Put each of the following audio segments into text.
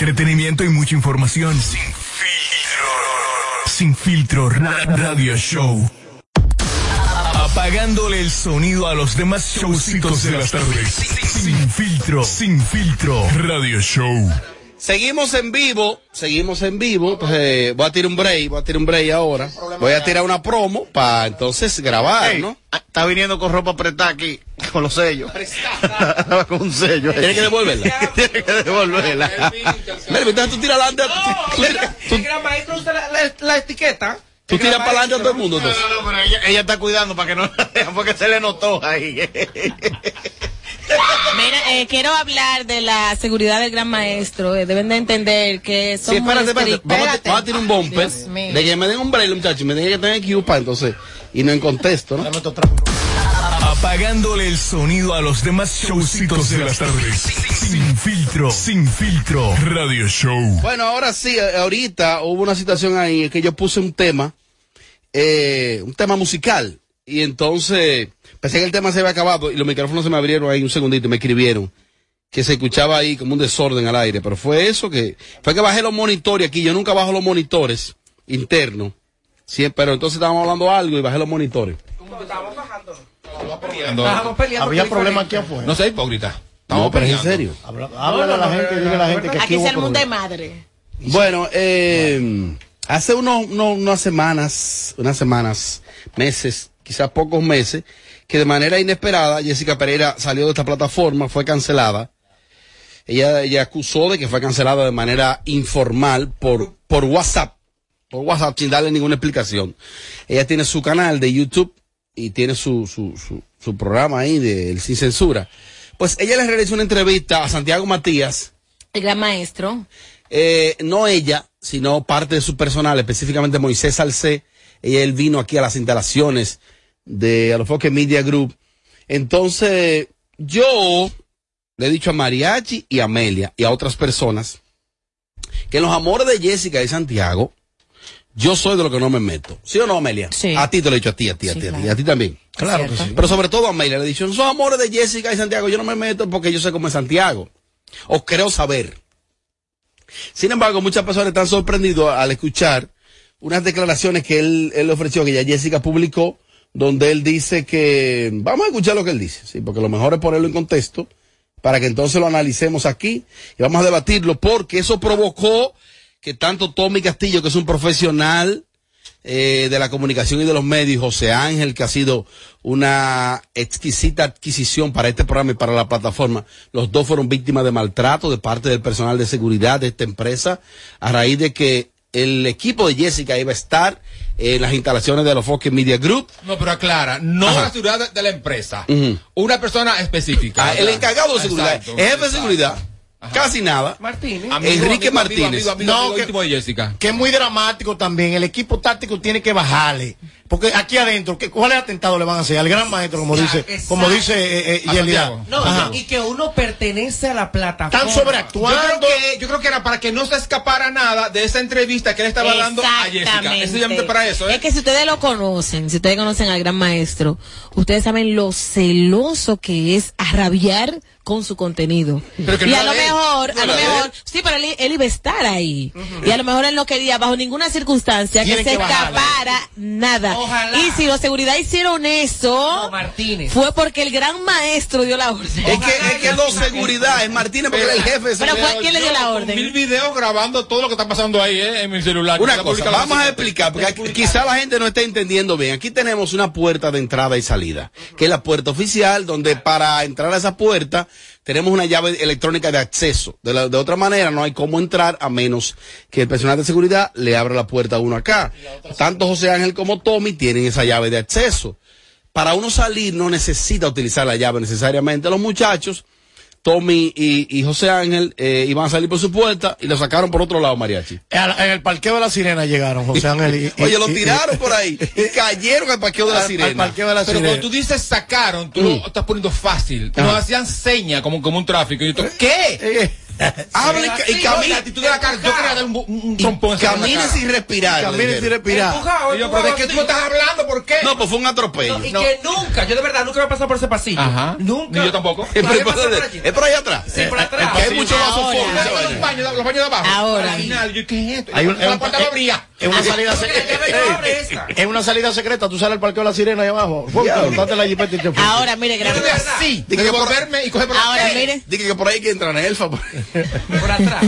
entretenimiento y mucha información. Sin filtro. Sin filtro. ra- radio show. Apagándole el sonido a los demás showcitos de las tardes. Sin filtro. Sin filtro. Radio show. Seguimos en vivo, seguimos en vivo. Pues, eh, voy a tirar un break, voy a tirar un break ahora. Voy a tirar una promo para entonces grabar, ¿no? ah, Está viniendo con ropa apretada aquí, con los sellos. con un sello. Tiene que devolverla. Tiene que devolverla. Mira, entonces tú tiras adelante. tú- tú- El gran maestro usa la, la- la etiqueta. Tú tiras para adelante a todo el mundo, No, entonces. no, no, pero ella, ella está cuidando para que no la porque se le notó ahí. Mira, eh, quiero hablar de la seguridad del gran maestro. eh, deben de entender que son Sí, espérate, muy espérate. estrictos. Vamos, a- vamos a tirar un bumper. De que me den un break, muchachos. Me den que tener que para entonces. Y no en contexto, ¿no? Apagándole el sonido a los demás showcitos de las tardes. Sin filtro. Sin filtro. Radio show. Bueno, ahora sí, eh, ahorita hubo una situación ahí en que yo puse un tema, eh, un tema musical. Y entonces, pensé que el tema se había acabado y los micrófonos se me abrieron ahí un segundito y me escribieron que se escuchaba ahí como un desorden al aire. Pero fue eso que, fue que bajé los monitores aquí. Yo nunca bajo los monitores internos. Siempre, pero entonces estábamos hablando algo y bajé los monitores. Estábamos peleando Había por problemas diferente. aquí afuera. No sea hipócrita. No, pero es en serio. Habla- Háblale a la gente, dile a la gente que aquí es el mundo de problemas. madre. Bueno, eh, hace unos, unos- unas semanas, unas semanas, meses, quizás pocos meses, que de manera inesperada Jessica Pereira salió de esta plataforma, fue cancelada. Ella, ella acusó de que fue cancelada de manera informal por, por WhatsApp, por WhatsApp sin darle ninguna explicación. Ella tiene su canal de YouTube y tiene su, su, su, su programa ahí de El Sin Censura. Pues ella le realizó una entrevista a Santiago Matías, El gran maestro. eh, no ella, sino parte de su personal, específicamente Moisés Salcé. Ella, él vino aquí a las instalaciones de Alofoque Media Group. Entonces, yo le he dicho a Mariachi y a Amelia y a otras personas que en los amores de Jessica y Santiago, yo soy de lo que no me meto. ¿Sí o no, Amelia? Sí. A ti te lo he dicho, a ti, a ti, a Sí, ti, a ti, claro. a ti también. Claro que sí. Pero sobre todo a Amelia le he dicho, esos amores de Jessica y Santiago, yo no me meto porque yo sé cómo es Santiago. O creo saber. Sin embargo, muchas personas están sorprendidas al escuchar unas declaraciones que él, él ofreció, que ya Jessica publicó, donde él dice que, vamos a escuchar lo que él dice, sí, porque lo mejor es ponerlo en contexto, para que entonces lo analicemos aquí y vamos a debatirlo, porque eso provocó que tanto Tommy Castillo, que es un profesional, eh, de la comunicación y de los medios, José Ángel, que ha sido una exquisita adquisición para este programa y para la plataforma. Los dos fueron víctimas de maltrato de parte del personal de seguridad de esta empresa, a raíz de que el equipo de Jessica iba a estar en las instalaciones de los Fox Media Group. No, pero aclara, no Ajá. la seguridad de, de la empresa. Una persona específica. Ah, el encargado de seguridad, Exacto, el jefe de exacto. Casi nada. Martínez. Amigo, Enrique amigo, Martínez. Amigo, amigo, No, que- de Jessica. Que es muy dramático también. El equipo táctico tiene que bajarle. Porque aquí adentro, ¿qué, ¿cuáles atentados le van a hacer? Al gran maestro, como dice, Exacto. como dice eh, eh. No, y que uno pertenece a la plataforma. Están sobreactuando. Yo creo, que, yo creo que era para que no se escapara nada de esa entrevista que él estaba dando a Jessica. Es para eso, ¿eh? Es que si ustedes lo conocen, si ustedes conocen al gran maestro, ustedes saben lo celoso que es a rabiar con su contenido. Y no a lo mejor, No a lo mejor, sí, pero él, él iba a estar ahí. Y a lo mejor él no quería bajo ninguna circunstancia que se que escapara nada. Ojalá. Y si los seguridad hicieron eso, No, Martínez. fue porque el gran maestro dio la orden. Es que, es que los seguridad, es Martínez porque era el jefe de Pero fue- ¿quién le dio la orden? Mil videos grabando todo lo que está pasando ahí, ¿eh? En mi celular. Una cosa, vamos a explicar, porque aquí- quizá la gente no está entendiendo bien. Aquí tenemos una puerta de entrada y salida, que es la puerta oficial, donde para entrar a esa puerta tenemos una llave electrónica de acceso. De, la- de otra manera, no hay cómo entrar a menos que el personal de seguridad le abra la puerta a uno acá. Tanto José Ángel como Tommy tienen esa llave de acceso. Para uno salir no necesita utilizar la llave necesariamente. Los muchachos, Tommy y, y José Ángel, eh, iban a salir por su puerta y lo sacaron por otro lado, Mariachi. Al- En el parqueo de la sirena llegaron, José Ángel. y- y- Oye, lo y- tiraron por ahí y cayeron al parqueo de la al sirena. parqueo de la Pero sirena. cuando tú dices sacaron, tú lo estás poniendo fácil. Ajá. Nos hacían seña como, como un tráfico. Y yo, ¿qué? Eh, Hable y, y Sí, camine. la actitud de la cara. Yo quería dar un, un, trompón. cara. sin respirar. Camine le sin respirar. Empujado, yo, pero ¿de qué tú estás hablando? ¿Por qué? No, pues fue un atropello. Y que nunca, yo de verdad nunca me he pasado por ese pasillo. Ajá. Nunca. Ni yo tampoco. Es por, es por allá atrás. Sí, por atrás. Que hay mucho vaso Ahora. fondo. esa Los baños, de abajo. Ahora. Al final, yo, ¿qué es esto? Hay un- la puerta no abría. Es una salida secreta. Es una salida secreta. Tú sales al parqueo de la sirena ahí abajo. La jipeta y te fuiste. Ahora, mire, tuve así, Diga que por- devolverme y coger por ahora, mire, Dije que por ahí que entra Nelfa. Por atrás.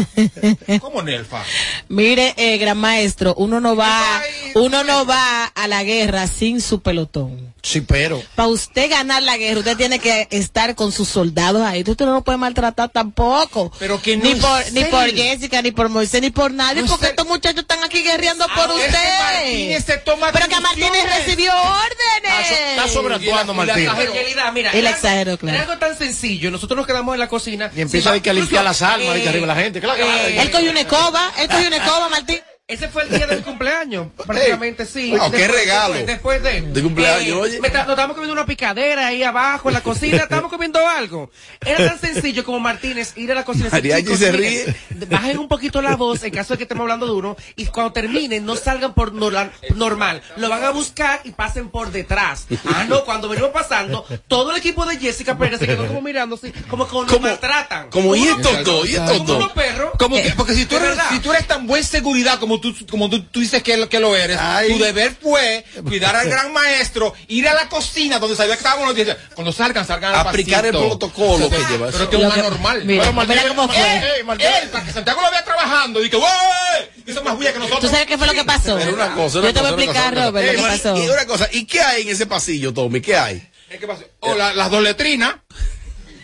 ¿Cómo Nelfa? mire, eh, gran maestro, uno no va, uno no va a la guerra sin su pelotón. Sí, pero. Para usted ganar la guerra, usted tiene que estar con sus soldados ahí. Usted no lo puede maltratar tampoco. Pero que no ni por, ni por Jessica, ni por Moisés, ni por nadie, No porque estos muchachos están aquí guerreando por ese Martínez usted. se toma Pero que Martínez recibió órdenes. Está sobreactuando, Y la- y la Martín. exageró. En realidad, mira, algo- exageró, claro. Es algo tan sencillo. Nosotros nos quedamos en la cocina. Y empieza Sí, a, que a limpiar las almas, eh, de que arriba la gente. Claro, claro. eh, Él cogió una escoba, él cogió una escoba, Martín. Ese fue el día de mi cumpleaños, prácticamente sí. Wow, qué regalo. Después, de. De cumpleaños, oye. me ta- nos estábamos comiendo una picadera ahí abajo en la cocina, estábamos comiendo algo. Era tan sencillo como Martínez ir a la cocina. y Mariachi "Chicos, se miren, Bajen un poquito la voz en caso de que estemos hablando duro y cuando terminen no salgan por normal, normal. Lo van a buscar y pasen por detrás. Ah, no, cuando venimos pasando, todo el equipo de Jessica Pérez se quedó como mirando así, como que nos Como- maltratan. Como y estos dos, y estos como dos. unos perros. Como que, porque si tú, Es eres, si tú eres tan buen seguridad como tú, como tú, tú dices que, lo- que lo eres, Ay. tu deber fue cuidar al gran maestro, ir a la cocina donde sabía que estábamos los días. Cuando salgan, salgan al Aplicar el pasito. protocolo que lleva Pero que es Lo un que- anormal. mira, Pero mira cómo fue. Él, él, para que Santiago lo vea trabajando, y que ¡wey! Hizo más bulla que nosotros. ¿Tú sabes qué fue lo que pasó? Pero una cosa, una Yo te voy a una explicar, cosa, una Robert, lo que pasó. Y una cosa, ¿y qué hay en ese pasillo, Tommy? ¿Qué hay? ¿Eh, ¿Qué pasó? O la- las dos letrinas,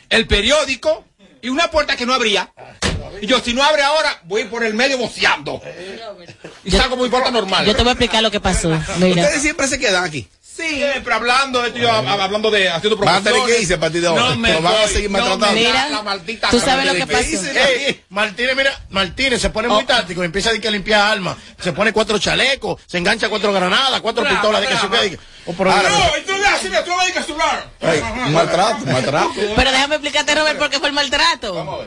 el periódico y una puerta que no abría. Y yo, si no abre ahora, voy por el medio boceando. Y salgo muy puerta normal. Yo te voy a explicar lo que pasó. Mira. Ustedes siempre se quedan aquí. Siempre hablando de esto, yo, hab- hablando de haciendo a promociones. que irse a partir de ahora. No me van a seguir maltratando. da Mira, la maldita tú sabes lo que gana de pasó. irse. Ey, Martínez, mira, Martínez se pone muy táctico y empieza a, decir que limpiar armas. Se pone cuatro chalecos, se engancha cuatro granadas, cuatro pistolas de que se quede. Oh, pero- No, tú celular. Maltrato, maltrato. Pero déjame explicarte, Robert, por qué fue el maltrato.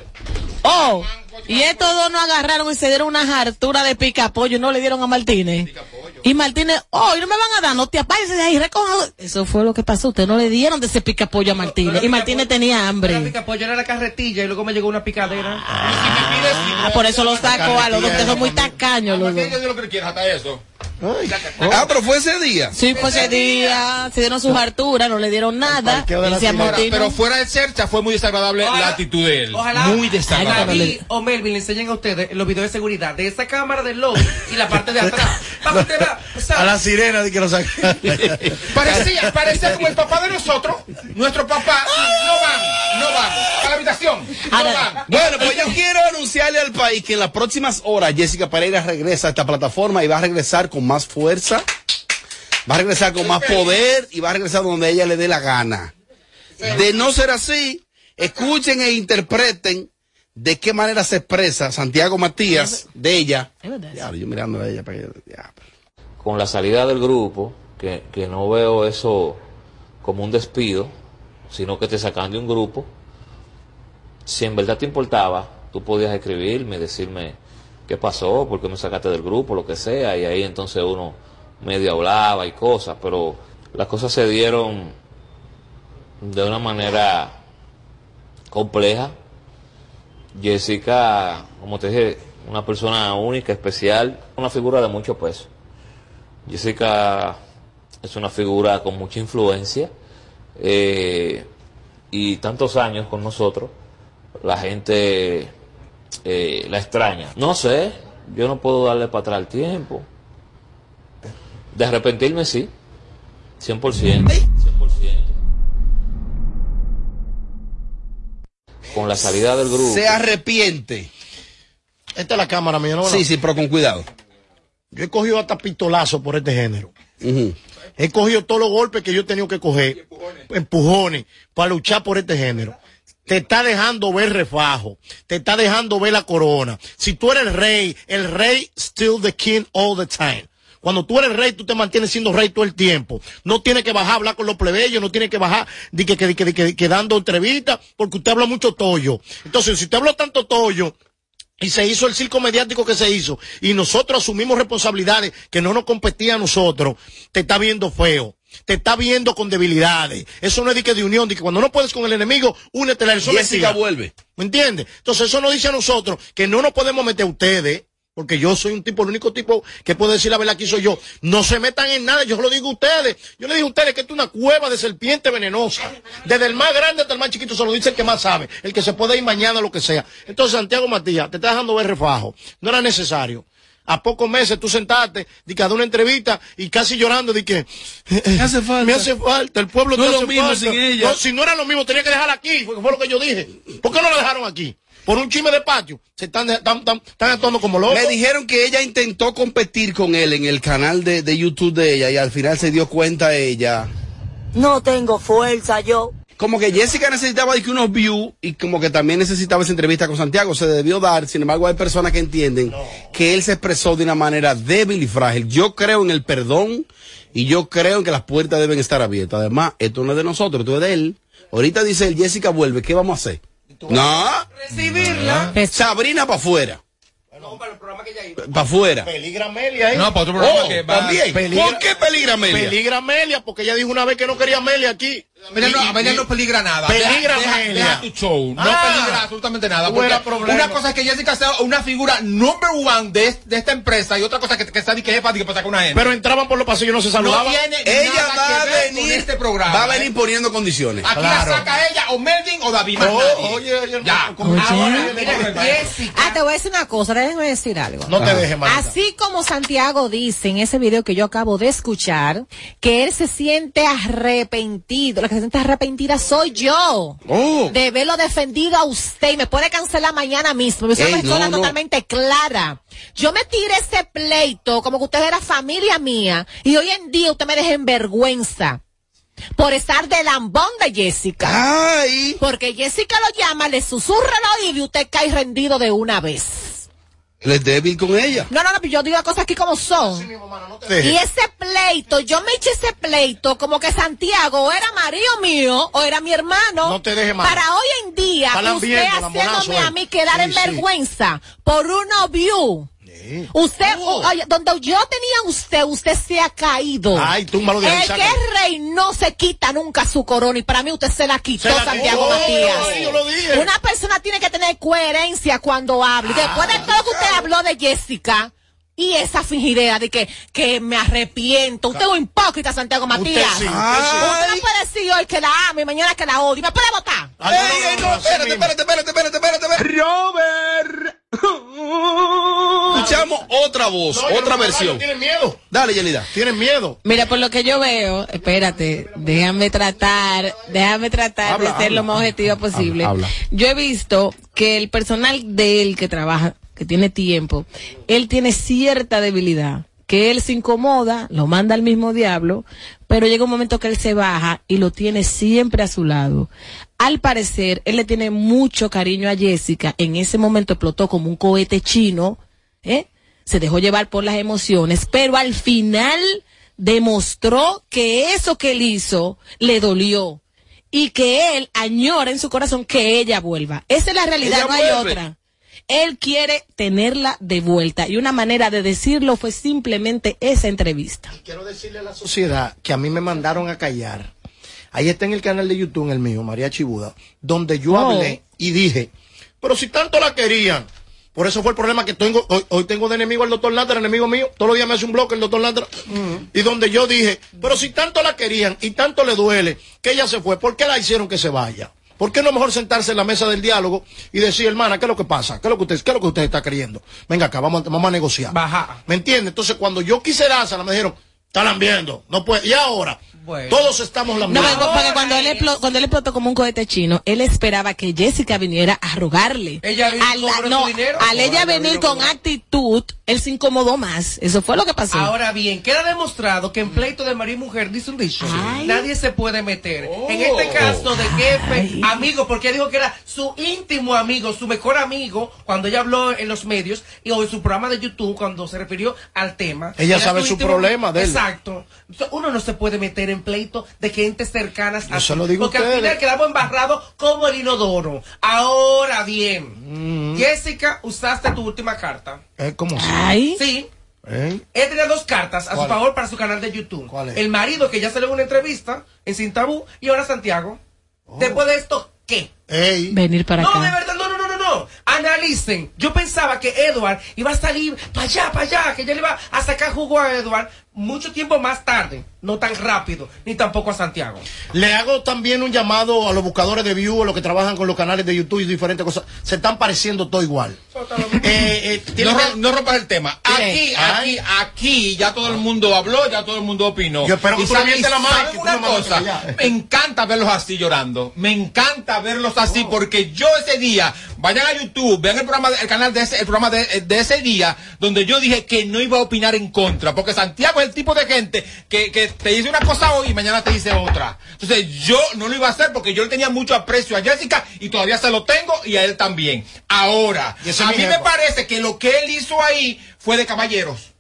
Oh, y estos dos no agarraron y se dieron una hartura de pica pollo y no le dieron a Martínez. Y Martínez, oh, y no me van a dar, no te apagues de ahí, recoja. Eso fue lo que pasó, ustedes no le dieron de ese pica pollo a Martínez. Y Martínez tenía La hambre. pica pollo era la carretilla y luego me llegó una picadera. Ah, por eso los saco a los dos, ustedes son muy tacaños los dos. Yo lo que quieras, hasta eso. Ah, pero fue ese día. Sí, pues ese día se dieron sus harturas, no le dieron nada. Ahora. Pero fuera de cercha fue muy desagradable la actitud de él. Ojalá Muy desagradable. O Melvin le enseñen a ustedes los videos de seguridad de esa cámara del lobby y la parte de atrás. Para que usted vea, o sea, A la sirena de que lo saca. Parecía, parecía como el papá de nosotros, nuestro papá, no van, no van, Ahora- van. Bueno, pues yo quiero anunciarle al país que en las próximas horas Jessica Pereira regresa a esta plataforma y va a regresar con más fuerza, va a regresar con más poder y va a regresar donde ella le dé la gana. De no ser así, escuchen e interpreten de qué manera se expresa Santiago Matías de ella. Yo mirando a ella para que... diablo. con la salida del grupo, que, que no veo eso como un despido, sino que te sacan de un grupo, si en verdad te importaba, tú podías escribirme, decirme qué pasó, por qué me sacaste del grupo, lo que sea, y ahí entonces uno medio hablaba y cosas, pero las cosas se dieron de una manera compleja. Jessica, como te dije, una persona única, especial, una figura de mucho peso. Jessica es una figura con mucha influencia eh, y tantos años con nosotros, la gente eh, la extraña. No sé, yo no puedo darle para atrás el tiempo. De arrepentirme sí, 100%. 100%. Con la salida del grupo. Se arrepiente. Esta es la cámara mía, ¿no? Sí, sí, pero con cuidado. Yo he cogido hasta pistolazos por este género. He cogido todos los golpes que yo he tenido que coger, empujones, para luchar por este género. Te está dejando ver refajo, te está dejando ver la corona. Si tú eres rey, el rey still the king all the time. Cuando tú eres rey, tú te mantienes siendo rey todo el tiempo. No tienes que bajar a hablar con los plebeyos, no tienes que bajar di que, di que, di que dando entrevistas, porque usted habla mucho tollo. Entonces, si usted habló tanto tollo, y se hizo el circo mediático que se hizo, y nosotros asumimos responsabilidades que no nos competían a nosotros, te está viendo feo. Te está viendo con debilidades. Eso no es de que de unión, de que cuando no puedes con el enemigo, únete a eso es Jessica vuelve. ¿Me entiendes? Entonces eso nos dice a nosotros que no nos podemos meter a ustedes, porque yo soy un tipo, el único tipo que puede decir la verdad aquí soy yo. No se metan en nada, yo lo digo a ustedes. Yo le digo a ustedes que esto es una cueva de serpiente venenosa. Desde el más grande hasta el más chiquito se lo dice el que más sabe, el que se puede ir mañana, lo que sea. Entonces, Santiago Matías, te está dejando ver refajo. No era necesario. A pocos meses tú sentaste, di que a dar una entrevista y casi llorando, di que Me hace falta. me hace falta, el pueblo No te es lo hace mismo falta. sin ella. No, si no era lo mismo, tenía que dejarla aquí, porque fue lo que yo dije. ¿Por qué no la dejaron aquí? Por un chisme de patio. Se están, están, están, están actuando como locos. Me dijeron que ella intentó competir con él en el canal de, de YouTube de ella y al final se dio cuenta ella. No tengo fuerza yo. Como que Jessica necesitaba de que unos views y como que también necesitaba esa entrevista con Santiago. Se debió dar, sin embargo hay personas que entienden que él se expresó de una manera débil y frágil. Yo creo en el perdón y yo creo en que las puertas deben estar abiertas. Además, esto no es de nosotros, esto es de él. Ahorita dice él, Jessica vuelve, ¿qué vamos a hacer? No, Recibirla. Sabrina para afuera. Para afuera. Peligra Amelia ahí. No, para otro programa Oh, que va. también. Peligra- ¿Por qué peligra Amelia? Peligra Amelia, porque ella dijo una vez que no quería Amelia aquí. Amelia no, Amelia y- no peligra nada. Peligra deja, deja- Amelia. deja tu show. No Ah. peligra absolutamente nada. Porque una cosa es que Jessica sea una figura number one de, de esta empresa y otra cosa que, que está de que jefa de que para sacar una gente. Pero entraban por los pasillos y no se no saludaban. tiene Ella nada va que a ver con venir, este programa. va a venir ¿eh? poniendo condiciones. Aquí Claro. la saca ella o Melvin o David. Oh, oye, oye, ya. Ahora, Oye. mira, Jessica. Ah, te voy a decir una cosa, déjenme decir algo. No te dejes, manita. Así como Santiago dice en ese video que yo acabo de escuchar, que él se siente arrepentido, que se siente arrepentida soy yo. Oh. De haberlo defendido a usted y me puede cancelar mañana mismo. Yo soy Ey, una persona no, no. totalmente clara. Yo me tiré ese pleito como que usted era familia mía y hoy en día usted me deja en vergüenza por estar de lambón de Jessica. Ay. Porque Jessica lo llama, le susurra al oído y usted cae rendido de una vez. Él es débil con ella. No, no, no, yo digo las cosas aquí como son. No te dejes. Y ese pleito, yo me eché ese pleito como que Santiago o era marido mío o era mi hermano. No te dejes mal. Para hoy en día, usted haciéndome a mí quedar Sí, en sí. vergüenza por uno view. Usted, Oh. oye, donde yo tenía usted, usted se ha caído. Ay, túmbalo de ahí, El que sácalo. es rey no se quita nunca su corona y para mí usted se la quitó, Se la Santiago. Matías. Ay, yo lo dije. Una persona tiene que tener coherencia cuando habla. Y después de todo lo que usted habló de Jessica y esa fingidera de que, que me arrepiento. Usted es un hipócrita, Santiago Matías. sí, usted sí. Usted no puede decir hoy que la amo y mañana que la odio. ¿Me puede votar? Ay, no, ey, no, espérate, espérate, espérate, espérate, espérate, espérate. Robert. Escuchamos otra voz, otra no, versión. Tienen miedo. Dale, Yelida. Tienen miedo. Mira, por lo que yo veo, espérate, déjame tratar, déjame tratar Habla, de ser habla, lo más objetiva habla, posible. habla. Yo he visto que el personal de él que trabaja, que tiene tiempo, él tiene cierta debilidad, que él se incomoda, lo manda al mismo diablo, pero llega un momento que él se baja y lo tiene siempre a su lado. Al parecer, él le tiene mucho cariño a Jessica, en ese momento explotó como un cohete chino, ¿eh? se dejó llevar por las emociones, pero al final demostró que eso que él hizo le dolió y que él añora en su corazón que ella vuelva. Esa es la realidad, Ella no hay otra. Él quiere tenerla de vuelta y una manera de decirlo fue simplemente esa entrevista. Quiero decirle a la sociedad que a mí me mandaron a callar. Ahí está en el canal de YouTube, en el mío, María Chibuda, donde yo hablé y dije, pero si tanto la querían, por eso fue el problema que tengo, hoy, hoy tengo de enemigo al doctor Latra, enemigo mío, todos los días me hace un bloque el doctor Latra, y donde yo dije, pero si tanto la querían y tanto le duele que ella se fue, ¿por qué la hicieron que se vaya? ¿Por qué no mejor sentarse en la mesa del diálogo y decir, hermana, qué es lo que pasa? ¿Qué es lo que usted, qué es lo que usted está creyendo? Venga acá, vamos, a- vamos a negociar. Baja. ¿Me entiende? Entonces, cuando yo quise me dijeron, Está lambiendo. No puede. Y ahora, Bueno. todos estamos No, lambiendo. porque, porque cuando él, es- explo- cuando él explotó como un cohete chino, él esperaba que Jessica viniera a rogarle. Ella vino no, su dinero. al ella venir con actitud, él se incomodó más. Eso fue lo que pasó. Ahora bien, queda demostrado que en pleito de marido y mujer, dice un dicho, Ay. nadie se puede meter. En este caso de jefe, amigo, porque dijo que era su íntimo amigo, su mejor amigo, cuando ella habló en los medios y o en su programa de YouTube, cuando se refirió al tema. Ella sabe su íntimo- problema de él. Exacto. Uno no se puede meter en pleito de gente cercanas a se ti, lo digo Porque al final quedamos embarrados como el inodoro. Ahora Mm. bien, Jessica, usaste tu última carta. Si. Ay. Sí, ¿eh? ella tenía dos cartas a su favor para su canal de YouTube. ¿Cuál es? El marido que ya salió en una entrevista en Sin Tabú y ahora Santiago. Oh. Después de esto, ¿qué? Ey. Venir para no, acá. de verdad, no, no, no, no, no. Analicen. Yo pensaba que Edward iba a salir para allá, para allá, que ella le iba a sacar jugo a Edward mucho tiempo más tarde. No tan rápido, ni tampoco a Santiago. Le hago también un llamado a los buscadores de view, a los que trabajan con los canales de YouTube y diferentes cosas. Se están pareciendo todo igual. Eh, eh, No, rompas el tema. Aquí, aquí, aquí, ya todo el mundo habló, ya todo el mundo opinó. Yo espero que Y tú le sabe- mientes la mano, que una cosa, me encanta verlos así llorando. Me encanta verlos así porque yo ese día, vayan a YouTube, vean el programa, el canal de ese, el programa de, de ese día, donde yo dije que no iba a opinar en contra, porque Santiago el tipo de gente que, que te dice una cosa hoy y mañana te dice otra. Entonces yo no lo iba a hacer porque yo le tenía mucho aprecio a Jessica y todavía se lo tengo y a él también. Ahora, a mí me parece que lo que él hizo ahí fue de caballeros.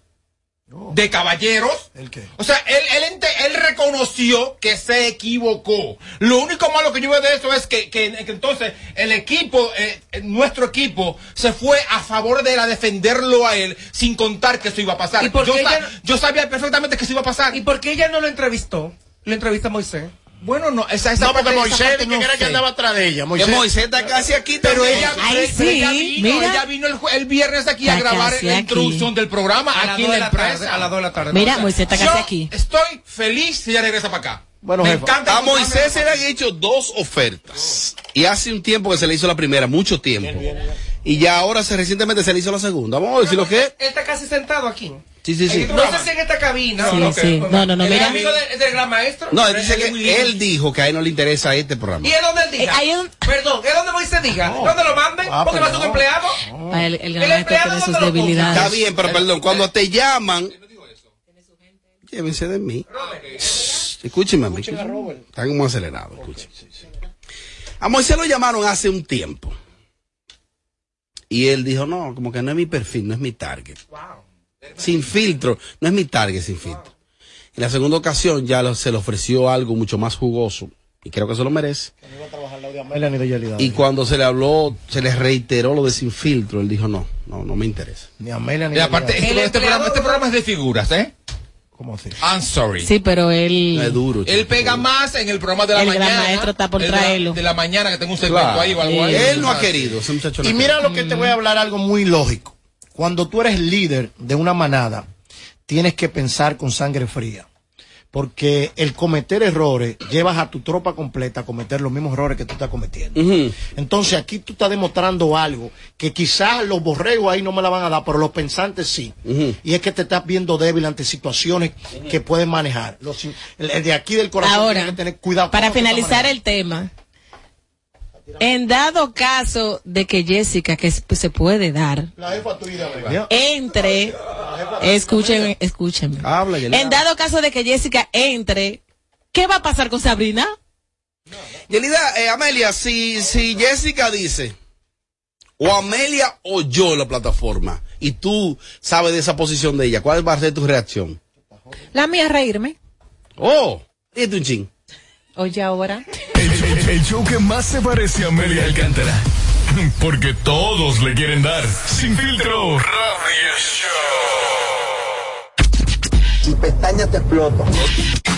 De caballeros. ¿El qué? O sea, él, él, ente- él reconoció que se equivocó. Lo único malo que yo veo de eso es que, que- que entonces el equipo, eh, eh, nuestro equipo, se fue a favor de él a defenderlo a él sin contar que eso iba a pasar. ¿Y yo, ella yo sabía perfectamente que eso iba a pasar. ¿Y por qué ella no lo entrevistó? Lo entrevista a Moisés. Bueno, no, esa, esa No, porque Moisés que no era que andaba atrás de ella. Que Moisés. Moisés está casi aquí Pero ella, Ay, sí, ella vino, mira. ella vino el, el viernes aquí a grabar la aquí. introducción del programa A aquí en la la tarde, empresa. a las dos de la tarde. Mira, Moisés está Yo casi aquí. estoy feliz si ella regresa para acá. Bueno, Me encanta A Moisés se le han hecho dos ofertas. Y hace un tiempo que se le hizo la primera, mucho tiempo. Y ya ahora se, recientemente se le hizo la segunda. Vamos a si lo que. Él está casi sentado aquí. Sí, sí, sí. No sé si en esta cabina. Sí, no, sí. No, no, no, ¿El mira. amigo del, del gran maestro? No, él dice que él dijo que a él no le interesa este programa. ¿Y es donde él diga? Eh, un- Perdón, ¿es donde Moisés diga? ¿Dónde lo manden? Ah, Porque va a ser un no. empleado. Ah, El, el El gran maestro empleado tiene sus debilidades. Está bien, pero perdón, cuando te llaman. Llévense de mí. Escúcheme. Está como acelerado. escuchen. A Moisés lo llamaron hace un tiempo. Y él dijo, no, como que no es mi perfil, no es mi target. Sin filtro, no es mi target sin filtro. En la segunda ocasión ya lo- se le ofreció algo mucho más jugoso. Y creo que se lo merece. Y cuando se le habló, se le reiteró lo de sin filtro, él dijo, no, no, no me interesa. Ni Amelia ni Y aparte, este, este programa, este programa es de figuras, ¿eh? ¿Cómo así? I'm sorry. Sí, pero él. No es duro. Él pega más en el programa de la El gran mañana. maestro está por el de la- traerlo. De la mañana que tengo un segmento Claro. ahí o algo ahí. Él no ha querido, ese muchacho no Y mira lo que te voy a hablar algo muy lógico. Cuando tú eres líder de una manada, tienes que pensar con sangre fría. Porque el cometer errores llevas a tu tropa completa a cometer los mismos errores que tú estás cometiendo. Entonces aquí tú estás demostrando algo que quizás los borregos ahí no me la van a dar, pero los pensantes sí. Y es que te estás viendo débil ante situaciones que puedes manejar. Los- el, el de aquí del corazón Ahora, que tener cuidado. con para finalizar el tema, en dado caso de que Jessica, que se se puede dar, entre, escuchen, escúchenme. Habla, Yelida. En dado caso de que Jessica entre, ¿qué va a pasar con Sabrina? Yelida, eh, Amelia, si, si Jessica dice, o Amelia o yo en la plataforma, y tú sabes de esa posición de ella, ¿cuál va a ser tu reacción? La mía es reírme. Oh, dite un ching. Oye, ahora. El, show que más se parece a Amelia Alcántara. Porque todos le quieren dar. Sin filtro. Radio Show. y pestañas te exploto.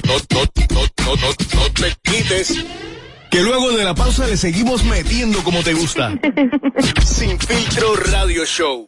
No, no, no, no, no, no te quites. Que luego de la pausa le seguimos metiendo como te gusta. Sin filtro radio show.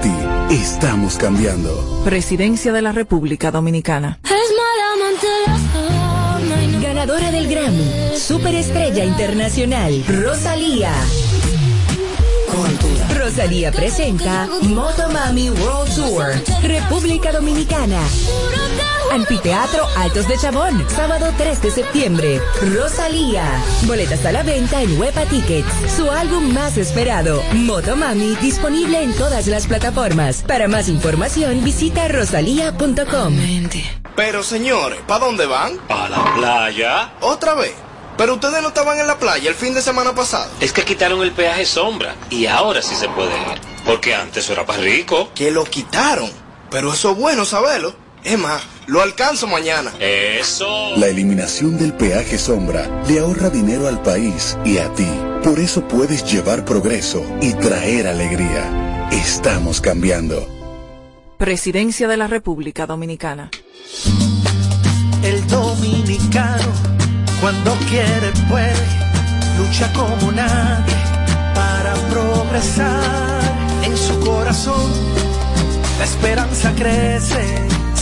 ti. Estamos cambiando. Presidencia de la República Dominicana. Ganadora del Grammy, Superestrella Internacional, Rosalía. Rosalía presenta Motomami World Tour, República Dominicana. Anfiteatro Altos de Chabón, sábado 3 de septiembre. Rosalía. Boletas a la venta en Huepa Tickets. Su álbum más esperado, Motomami, disponible en todas las plataformas. Para más información, visita rosalía.com. Pero señores, ¿para dónde van? A la playa. ¿Otra vez? Pero ustedes no estaban en la playa el fin de semana pasado. Es que quitaron el peaje sombra y ahora sí se puede ir. Porque antes era para rico. Que lo quitaron. Pero eso es bueno saberlo. Más, lo alcanzo mañana. Eso. La eliminación del peaje sombra le ahorra dinero al país y a ti. Por eso puedes llevar progreso y traer alegría. Estamos cambiando. Presidencia de la República Dominicana. El dominicano, cuando quiere, puede, lucha como nadie para progresar. En su corazón, la esperanza crece,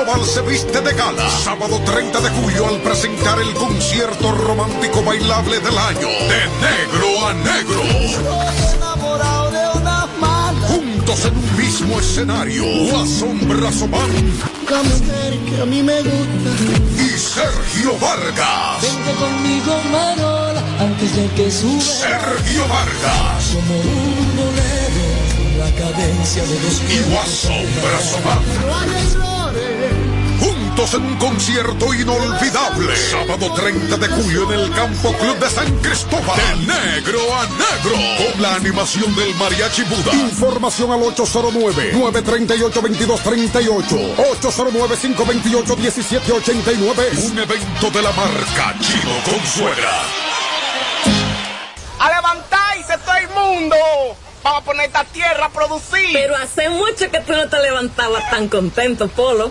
Cristóbal se viste de gala. Sábado 30 de julio al presentar el concierto romántico bailable del año. De negro a negro. Juntos en un mismo escenario. Sombra Somán que a mí me gusta. y Sergio Vargas. Vente conmigo, Marola, antes de que suba. Sergio Vargas Como un bolero, la cadencia de los y la sombra Somán. Juntos en un concierto inolvidable. Sábado 30 de julio en el Campo Club de San Cristóbal. De negro a negro. Con la animación del Mariachi Buda. Información al 809-938-2238. 809-528-1789. Un evento de la marca Chino Consuegra. ¡A levantarse todo el mundo! Vamos a poner esta tierra a producir. Pero hace mucho que tú no te levantabas tan contento, Polo.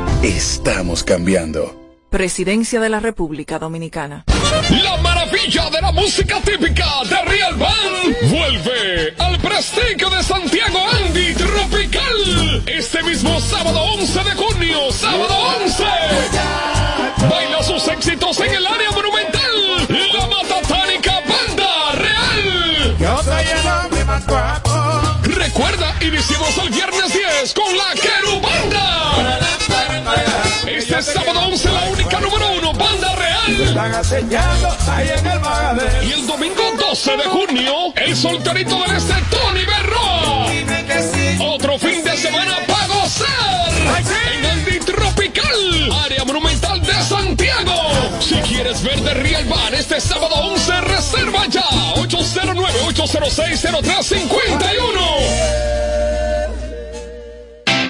estamos cambiando. Presidencia de la República Dominicana. La maravilla de la música típica de Real Band vuelve al prestigio de Santiago Andy Tropical este mismo sábado 11 de junio, sábado 11. Baila sus éxitos en el área monumental, la Matatánica Banda Real. Recuerda, iniciamos el viernes 10 con la Querubanda. Este sábado 11 la única número uno, Banda Real. Y el domingo 12 de junio, el solterito del este, Tony Berroa. Otro fin de semana para gozar. En Andy Tropical, área monumental de Santiago. Si quieres ver de Real Bar este sábado 11, reserva ya. 1-806-0351.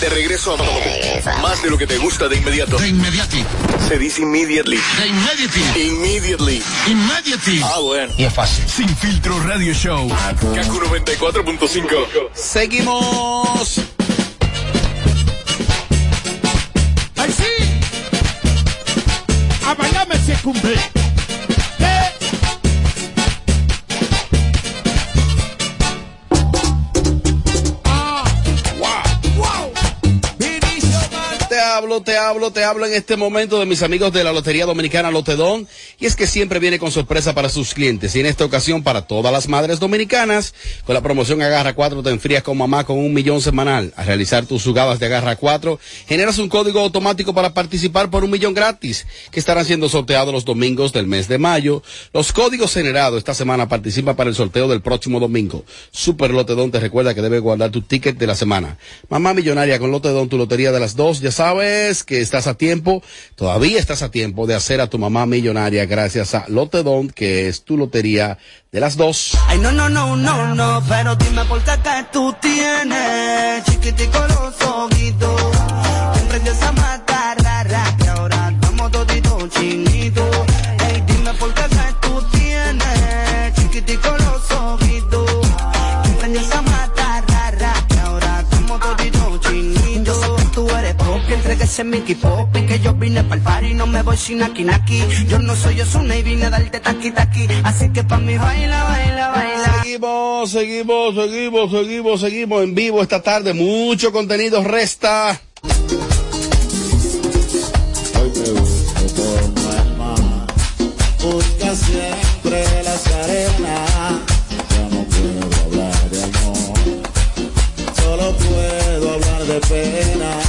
De regreso a más de lo que te gusta de inmediato. De inmediati. Se dice immediately. De immediately. Immediately. Immediately. Ah, bueno. Y es fácil. Sin filtro radio show. Kaku 94.5. Seguimos. ¡Ay, sí! A bailarme se cumple. Te hablo, te hablo en este momento de mis amigos de la Lotería Dominicana Lotedón. Y es que siempre viene con sorpresa para sus clientes. Y en esta ocasión para todas las madres dominicanas, con la promoción Agarra 4 te enfrías con mamá con un millón semanal. Al realizar tus jugadas de Agarra 4, generas un código automático para participar por un millón gratis, que estarán siendo sorteados los domingos del mes de mayo. Los códigos generados esta semana participan para el sorteo del próximo domingo. Super Lotedón te recuerda que debes guardar tu ticket de la semana. Mamá millonaria con Lotedón, tu lotería de las dos, ya sabes que estás a tiempo, todavía estás a tiempo de hacer a tu mamá millonaria gracias a Lotedón, que es tu lotería de las dos. Ay, no, no, no, no, no, pero dime por qué que tú tienes chiquitico los ojitos. Te a matar, rara, que ahora estamos toditos chinitos. Ese Mickey Pop y que yo vine pa'l party y no me voy sin aquí naki. Yo no soy Osuna y vine a darte taqui taqui, así que pa' mí baila, baila, baila. Seguimos, seguimos, seguimos, seguimos, seguimos en vivo esta tarde. Mucho contenido resta. Busca siempre las arenas. Ya no puedo hablar de amor. Solo puedo hablar de pena.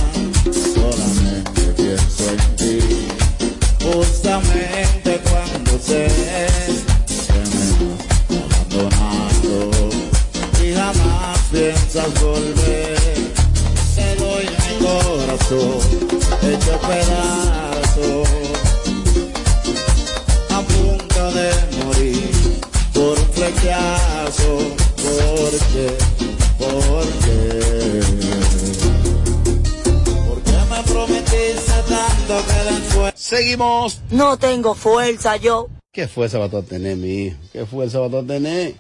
Tengo fuerza yo. ¿Qué fuerza vas a tener, mi hijo? ¿Qué fuerza vas a tener?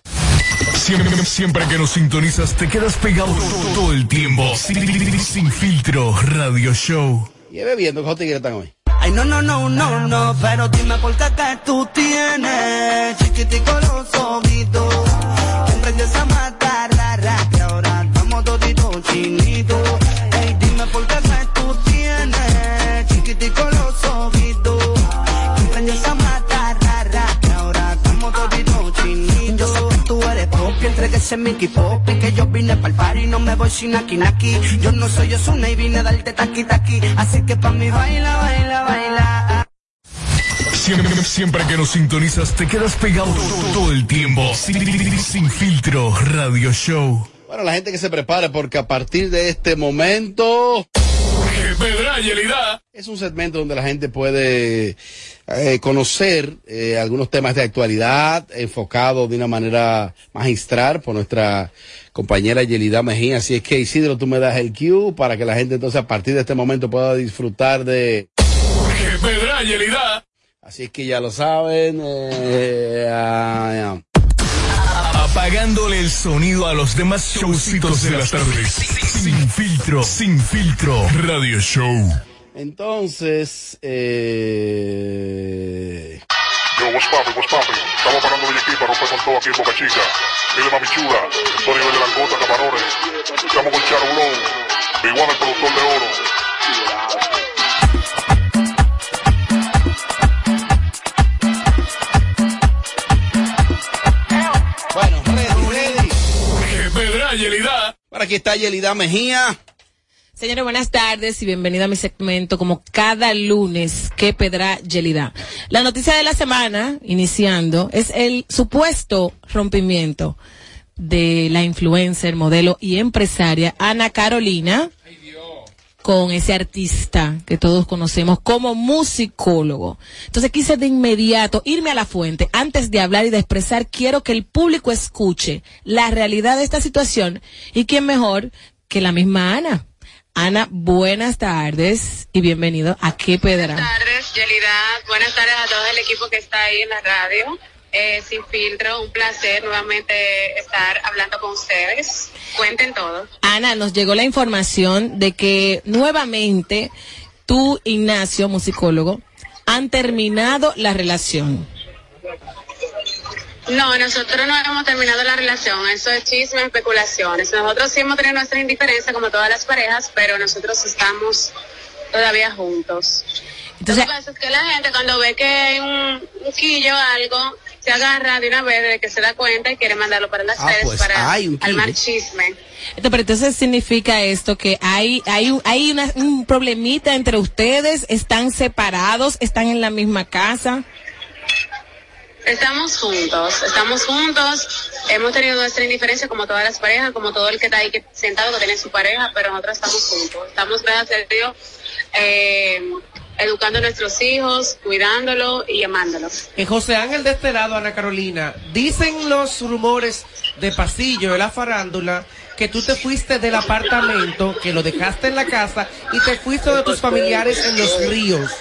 Siempre, siempre que nos sintonizas te quedas pegado todo el tiempo. Sin, sin filtro radio show. Y bebiendo, ¿qué tigres están hoy? Ay, no, no, no, no, no, pero dime por qué que tú tienes chiquitico los ojitos. Que emprendes a matar, rara, que ahora estamos toditos chinitos. Ese Mickey Pop y que yo vine pa'l party no me voy sin aquí naki. Yo no soy Osuna y vine a darte taqui taqui, así que pa' mí baila, baila, baila. Siempre, siempre que nos sintonizas te quedas pegado todo el tiempo. Sin, sin filtro radio show. Bueno, la gente que se prepare porque a partir de este momento... Es un segmento donde la gente puede eh, conocer eh, algunos temas de actualidad enfocado de una manera magistral por nuestra compañera Yelida Mejía. Así es que Isidro, tú me das el cue para que la gente entonces a partir de este momento pueda disfrutar de... Pedra y Elida. Así es que ya lo saben. eh. Apagándole el sonido a los demás showcitos de las tardes. Sin filtro, sin filtro radio show. Entonces, eh... Yo, what's poppin', what's poppin'? Estamos parando de aquí para romper con todo aquí en Boca Chica. Mire mami chula, estoy nivel de langota, camarones. Estamos con Charo Blow, el productor de oro. Bueno, ready, ready. Que pedra, Yelida. Para aquí está Yelida Mejía. Señores, buenas tardes y bienvenido a mi segmento como cada lunes que pedra Yelida. La noticia de la semana, iniciando, es el supuesto rompimiento de la influencer, modelo y empresaria Ana Carolina con ese artista que todos conocemos como musicólogo. Entonces quise de inmediato irme a la fuente. Antes de hablar y de expresar, quiero que el público escuche la realidad de esta situación y quién mejor que la misma Ana. Ana, buenas tardes y bienvenido a Qué Pedra. Buenas tardes, Yelida. Buenas tardes a todo el equipo que está ahí en la radio. Eh, sin filtro, un placer nuevamente estar hablando con ustedes. Cuenten todo. Ana, nos llegó la información de que nuevamente tú, Ignacio, musicólogo, han terminado la relación. No, nosotros no hemos terminado la relación, eso es chisme, especulaciones. Nosotros sí hemos tenido nuestra indiferencia como todas las parejas, pero nosotros estamos todavía juntos. Entonces, Lo que pasa es que la gente cuando ve que hay un, un quillo o algo, se agarra de una vez de que se da cuenta y quiere mandarlo para las Ah, redes pues, para hay un armar chisme. Entonces, pero entonces significa esto que hay hay hay una- un problemita entre ustedes, están separados, están en la misma casa. Estamos juntos, estamos juntos, hemos tenido nuestra indiferencia como todas las parejas, como todo el que está ahí sentado que tiene su pareja, pero nosotros estamos juntos. Estamos, gracias a Dios, eh, educando a nuestros hijos, cuidándolos y amándolos. Que José Ángel de este lado, Ana Carolina, dicen los rumores de pasillo de la farándula que tú te fuiste del apartamento, que lo dejaste en la casa y te fuiste de tus familiares en los ríos.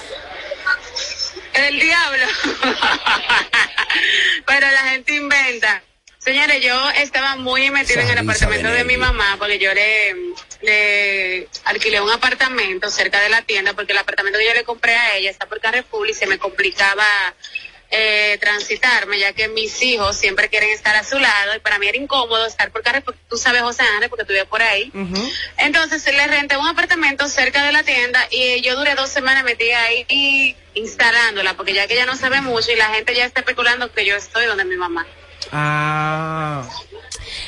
El diablo. Pero la gente inventa. Señores, yo estaba muy metida en el apartamento de mi mamá porque yo le, le alquilé un apartamento cerca de la tienda porque el apartamento que yo le compré a ella está por Carrefour y se me complicaba eh, transitarme ya que mis hijos siempre quieren estar a su lado y para mí era incómodo estar por Carrefour. Tú sabes, José Ángel, porque tú vives por ahí. Entonces le renté un apartamento cerca de la tienda y yo duré dos semanas metida ahí y instalándola porque ya que ella no sabe mucho y la gente ya está especulando que yo estoy donde mi mamá. Ah.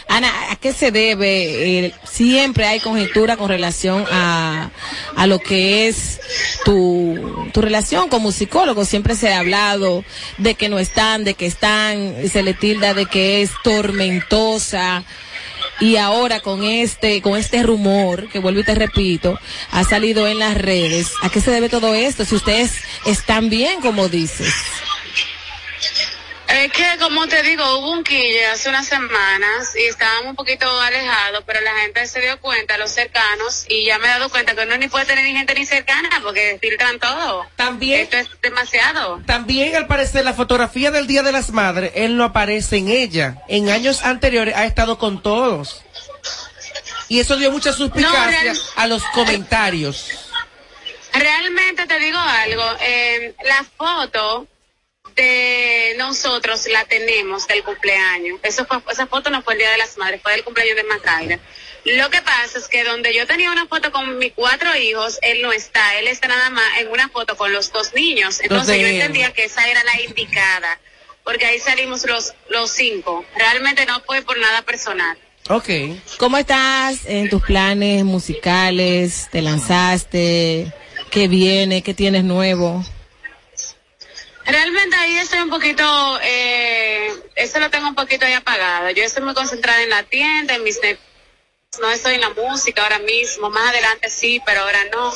Ana, ¿a qué se debe? Siempre hay conjetura con relación a, a lo que es tu, tu relación como psicólogo. Siempre se ha hablado de que no están, de que están, se le tilda de que es tormentosa. Y ahora con este, con este rumor, que vuelvo y te repito, ha salido en las redes. ¿A qué se debe todo esto? Si ustedes están bien, como dices. Es que, como te digo, hubo un quille hace unas semanas y estábamos un poquito alejados, pero la gente se dio cuenta, los cercanos, y ya me he dado cuenta que uno ni puede tener ni gente ni cercana porque filtran todo. También. Esto es demasiado. También, al parecer, la fotografía del Día de las Madres, él no aparece en ella. En años anteriores ha estado con todos. Y eso dio mucha suspicacia a los comentarios. Realmente te digo algo, eh, la foto de nosotros la tenemos del cumpleaños. Eso fue, esa foto no fue el Día de las Madres, fue del cumpleaños de Macaira. Lo que pasa es que donde yo tenía una foto con mis cuatro hijos, él no está, él está nada más en una foto con los dos niños. Entonces yo entendía que esa era la indicada, porque ahí salimos los, los cinco. Realmente no fue por nada personal. Ok. ¿Cómo estás en tus planes musicales? ¿Te lanzaste? ¿Qué viene? ¿Qué tienes nuevo? Realmente ahí estoy un poquito, eh, eso lo tengo un poquito ahí apagado. Yo estoy muy concentrada en la tienda, en mis negocios. No estoy en la música ahora mismo, más adelante sí, pero ahora no.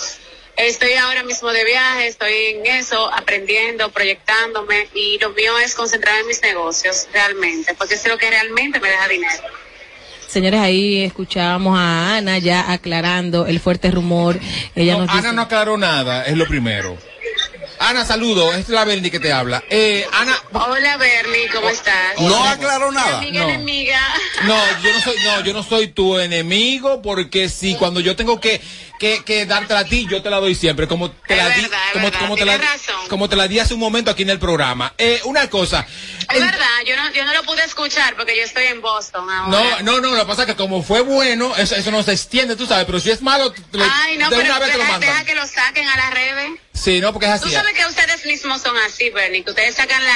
Estoy ahora mismo de viaje, estoy en eso, aprendiendo, proyectándome y lo mío es concentrarme en mis negocios, realmente, porque es lo que realmente me deja dinero. Señores, ahí escuchábamos a Ana ya aclarando el fuerte rumor. Ella nos Ana dice... no aclaró nada, es lo primero. Ana, saludo, es la Bernie que te habla. Eh, Ana, Hola Bernie, ¿cómo estás? No aclaró Mi nada. Amiga No. enemiga. no, yo no soy, no, yo no soy tu enemigo porque si cuando yo tengo que, que, que dártela a ti, yo te la doy siempre, como te la di, como, como te la, como te la di hace un momento aquí en el programa. Eh, una cosa, Es verdad, yo no, yo no lo pude escuchar porque yo estoy en Boston ahora. no, no, no, lo que pasa es que como fue bueno, eso, eso no se extiende, tú sabes, pero si es malo, lo- Ay, no, de pero una vez te lo mandan. deja que lo saquen a las redes. Sí, no, porque es Tú así. sabes que ustedes mismos son así, Bernie, que ustedes sacan la,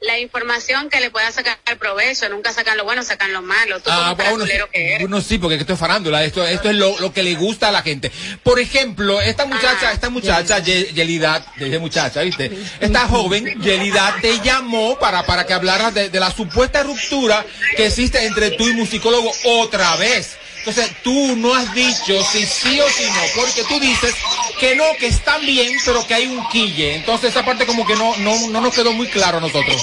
la información que le pueda sacar provecho, nunca sacan lo bueno, sacan lo malo. Tú Ah, como bueno, sí, que eres. sí, porque esto es farándula, esto, esto es lo, lo que le gusta a la gente. Por ejemplo, esta muchacha, esta muchacha, Ye- Yelida, dije muchacha, ¿viste? Esta joven, Yelida, te llamó para, para que hablaras de, de la supuesta ruptura que existe entre tú y musicólogo otra vez. Entonces, tú no has dicho si sí o si no, porque tú dices que no, que están bien, pero que hay un quille. Entonces, esa parte como que no, no, no nos quedó muy claro a nosotros.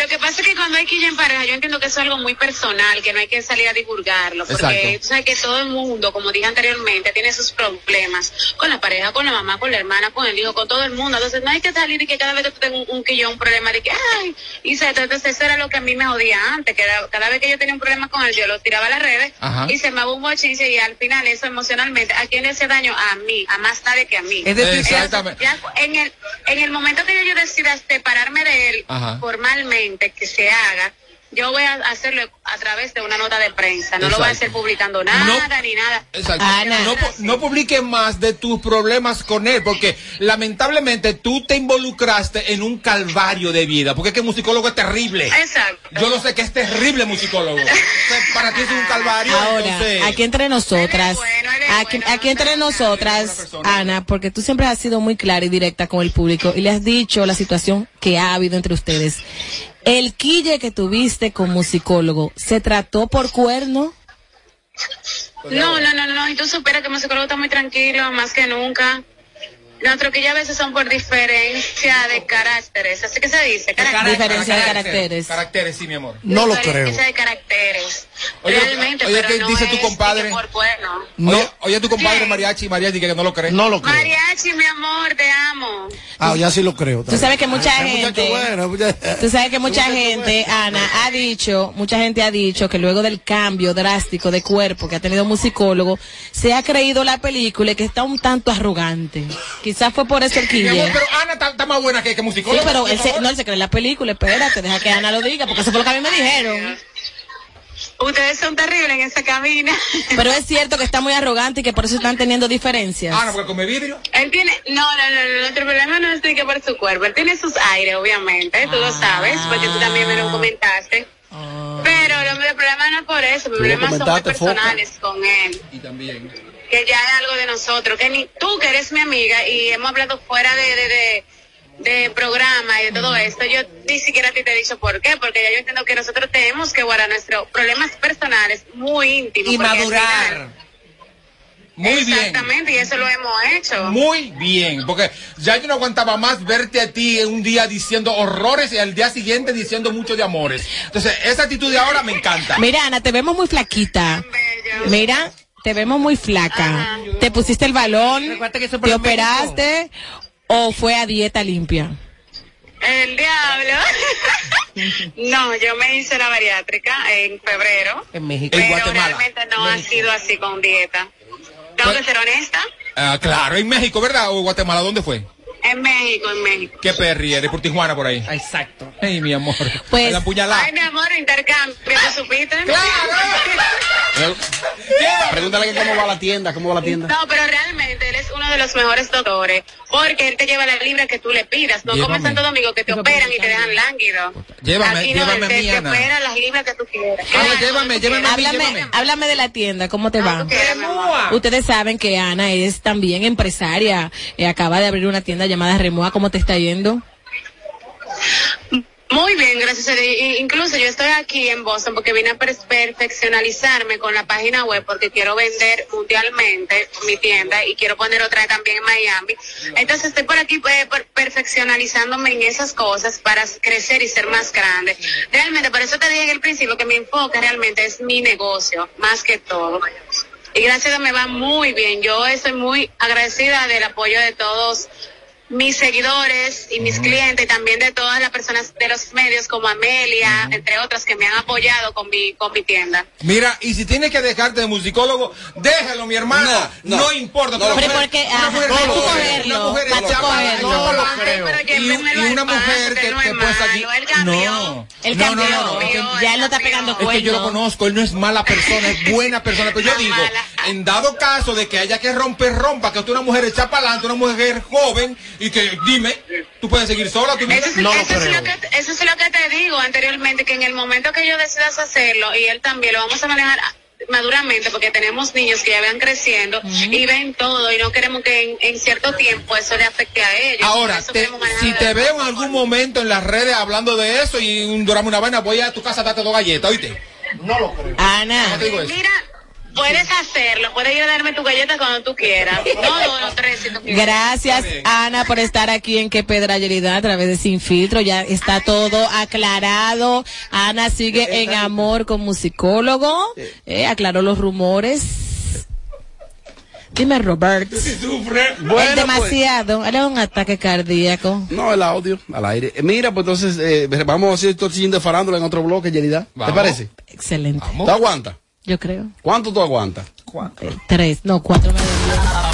Lo que pasa es que cuando hay quilla en pareja, yo entiendo que eso es algo muy personal, que no hay que salir a divulgarlo, porque tú sabes que todo el mundo, como dije anteriormente, tiene sus problemas con la pareja, con la mamá, con la hermana, con el hijo, con todo el mundo. Entonces no hay que salir y que cada vez que tú tengas un, un quillo, un problema de que, ay, y se, entonces eso era lo que a mí me jodía antes, que era- cada vez que yo tenía un problema con él, yo lo tiraba a las redes Ajá. y se me un bochinche y al final eso emocionalmente, ¿a quién le hace daño? A mí, a más nadie que a mí. Es decir, Exactamente. ya en el, en el momento que yo decida separarme de él Ajá. Formalmente, que se haga, yo voy a hacerlo a través de una nota de prensa. No lo voy a hacer publicando nada ni nada. Exacto. No, no publiques más de tus problemas con él, porque lamentablemente tú te involucraste en un calvario de vida, porque es que el musicólogo es terrible. Exacto. Yo lo sé que es terrible musicólogo. O sea, para ti es un calvario. Ahora, entonces- aquí entre nosotras, aquí, aquí entre nosotras, Ana, porque tú siempre has sido muy clara y directa con el público y le has dicho la situación que ha habido entre ustedes. El quille que tuviste con musicólogo, ¿se trató por cuerno? No, no, no, no. Y tú superas que el musicólogo está muy tranquilo, más que nunca. Nuestros que ya a veces son por diferencia de caracteres. Así que se dice. caracteres. Diferencia de caracteres. Caracteres, sí, mi amor. No lo creo. Diferencia de caracteres. Oye, Realmente, oye, pero ¿qué no dice tu compadre? cuerno. Oye, oye, tu compadre Mariachi, Mariachi, que no lo cree. No lo creo. Mariachi, mi amor, te amo. Ah, ya sí lo creo. Tú sabes que mucha Ay, gente, bueno, tú sabes que mucha gente, Ana, ha dicho, mucha gente ha dicho que luego del cambio drástico de cuerpo que ha tenido musicólogo, se ha creído la película y que está un tanto arrogante. Quizás fue por eso el Mi amor, quille. pero Ana está, más buena que, que Sí, musicólogo. pero él se, no, él se cree en la película, espérate, deja que Ana lo diga, porque eso fue lo que a mí me dijeron. Ustedes son terribles en esa cabina. Pero es cierto que está muy arrogante y que por eso están teniendo diferencias. Ana, porque come vidrio. Él tiene, no, no, no, no, nuestro problema no es de que por su cuerpo, él tiene sus aires, obviamente, tú lo sabes, porque tú también me lo comentaste. Pero lo- el problema no es por eso, lo problemas son muy comentaste, Foca. personales con él, Y también. Que ya es algo de nosotros, que ni tú que eres mi amiga y hemos hablado fuera de, de, de, de programa y de todo esto, yo ni siquiera a ti te he dicho por qué, porque ya yo entiendo que nosotros tenemos que guardar nuestros problemas personales muy íntimos. Y madurar. final- Muy bien. Exactamente, y eso lo hemos hecho. Muy bien, porque ya yo no aguantaba más verte a ti un día diciendo horrores y al día siguiente diciendo mucho de amores. Entonces, esa actitud de ahora me encanta. Mira, Ana, te vemos muy flaquita. Mira, te vemos muy flaca. ¿Te pusiste el balón? ¿Te operaste? ¿O fue a dieta limpia? El diablo. no, yo me hice la bariátrica en febrero. En México. Pero realmente no ha sido así con dieta. Tengo que ser honesta. Ah, claro, en México, ¿verdad? ¿O Guatemala? ¿Dónde fue? En México, en México. ¿Qué perri eres? Por Tijuana, por ahí. Exacto. Ay, mi amor. Pues- La puñalada. Ay, mi amor, intercambio, ¿tú supiste? Pregúntale que cómo va la tienda, cómo va la tienda. No, pero realmente él es uno de los mejores doctores, porque él te lleva la libra que tú le pidas. No como en Llévame. Santo Domingo que te operan y te dejan lánguido. Llévame, Aquí no, llévame te, a mí, te Ana. opera las libras que tú quieras. Ana, llévame, llévame a mí, Háblame, llévame. háblame de la tienda, ¿cómo te va? quieres, mi amor. Ustedes saben que Ana es también empresaria, eh, acaba de abrir una tienda llamada Remoa, ¿cómo te está yendo? Muy bien, gracias a Incluso yo estoy aquí en Boston porque vine a per- perfeccionalizarme con la página web porque quiero vender mundialmente mi tienda y quiero poner otra también en Miami. Entonces estoy por aquí eh, perfeccionalizándome en esas cosas para crecer y ser más grande. Realmente, por eso te dije en el principio que mi enfoque realmente es mi negocio, más que todo. Y gracias a me va muy bien. Yo estoy muy agradecida del apoyo de todos mis seguidores y mis clientes y también de todas las personas de los medios como Amelia, entre otras que me han apoyado con mi, con mi tienda. Mira, y si tienes que dejarte de musicólogo, déjalo, mi hermana. No, No, no. importa. No Una Pero mujer- porque, una mujer cogerlo, una mujer no lo creo. Y, una mujer que que, cambió. No, Él no, cambió, no, no, no. ya él no está pegando Es que yo lo conozco, él no es mala persona, es buena persona, pero yo digo, mala. En dado caso de que haya que romper, rompa, que usted es una mujer echa para adelante, una mujer joven, y que, dime, tú puedes seguir sola, tú Eso, es- no lo eso es lo que, eso es lo que te digo anteriormente, que en el momento que yo decidas hacerlo, y él también, lo vamos a manejar maduramente, porque tenemos niños que ya van creciendo y ven todo, y no queremos que en, en cierto tiempo eso le afecte a ellos. Ahora, te- si te veo en algún momento en las redes hablando de eso y un duramos una vaina, voy a tu casa a darte dos galletas, ¿oíste? No lo creo. Ana. No te digo eso. Mira, puedes hacerlo, puedes ir a darme tu galleta cuando tú quieras. No, dos o tres si tú quieres. Gracias, Ana, por estar aquí en Que Pedra Yelida a través de Sin Filtro. Ya está todo aclarado. Ana sigue en amor con musicólogo. Eh, aclaró los rumores. Dime, Robert. Bueno, es demasiado. Era un ataque cardíaco. No, el audio, al aire. Eh, Mira, pues entonces, eh, vamos a hacer esto de farándula en otro bloque, Yerida. ¿Te parece? Excelente. ¿Tú aguantas? Yo creo. ¿Cuánto tú aguantas? Tres, no, cuatro.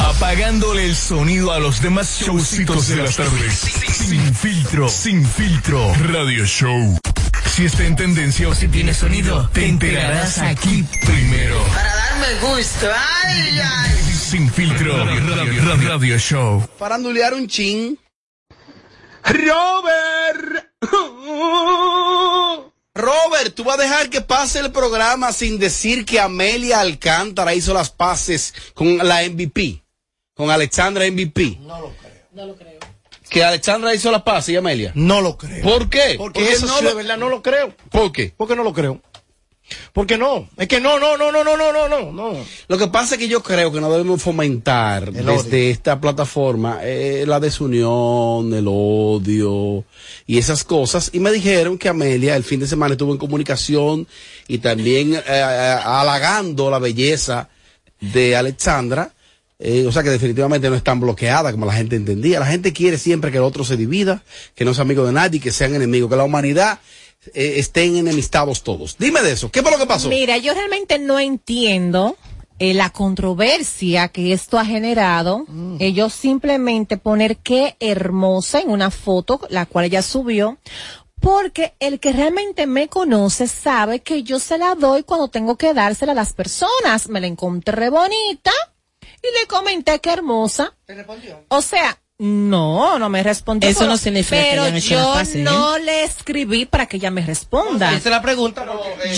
Apagándole el sonido a los demás showcitos de las tardes. Sin filtro, sin filtro. Radio Show. Si está en tendencia o si tiene sonido, te enterarás aquí primero. Para darme gusto. Ay, ay. Sin filtro. Radio, radio- radio Show. Farandulear un chin. Robert. Robert, tú vas a dejar que pase el programa sin decir que Amelia Alcántara hizo las paces con la MVP, con Alexandra MVP. No lo creo. No lo creo. Que Alexandra hizo las paces y Amelia. No lo creo. ¿Por qué? Porque eso no sí, lo- de verdad, no lo creo. ¿Por qué? Porque no lo creo. Porque no. Es que no, no, no, no, no, no, no, no, no. Lo que pasa es que yo creo que no debemos fomentar El desde esta plataforma eh, la desunión, el odio y esas cosas. Y me dijeron que Amelia el fin de semana estuvo en comunicación y también eh, eh, halagando la belleza de Alexandra. Eh, o sea que definitivamente no es tan bloqueada como la gente entendía. La gente quiere siempre que el otro se divida, que no sea amigo de nadie, que sean enemigos, que la humanidad eh, estén enemistados todos. Dime de eso. ¿Qué fue lo que pasó? Mira, yo realmente no entiendo eh, la controversia que esto ha generado. Ellos simplemente poner qué hermosa en una foto, la cual ella subió. Porque el que realmente me conoce sabe que yo se la doy cuando tengo que dársela a las personas. Me la encontré bonita y le comenté que hermosa. ¿Te respondió? O sea, no, no me respondió. Eso no significa que Pero hayan hecho yo las paces, ¿eh? no le escribí para que ella me responda. Esa es la pregunta.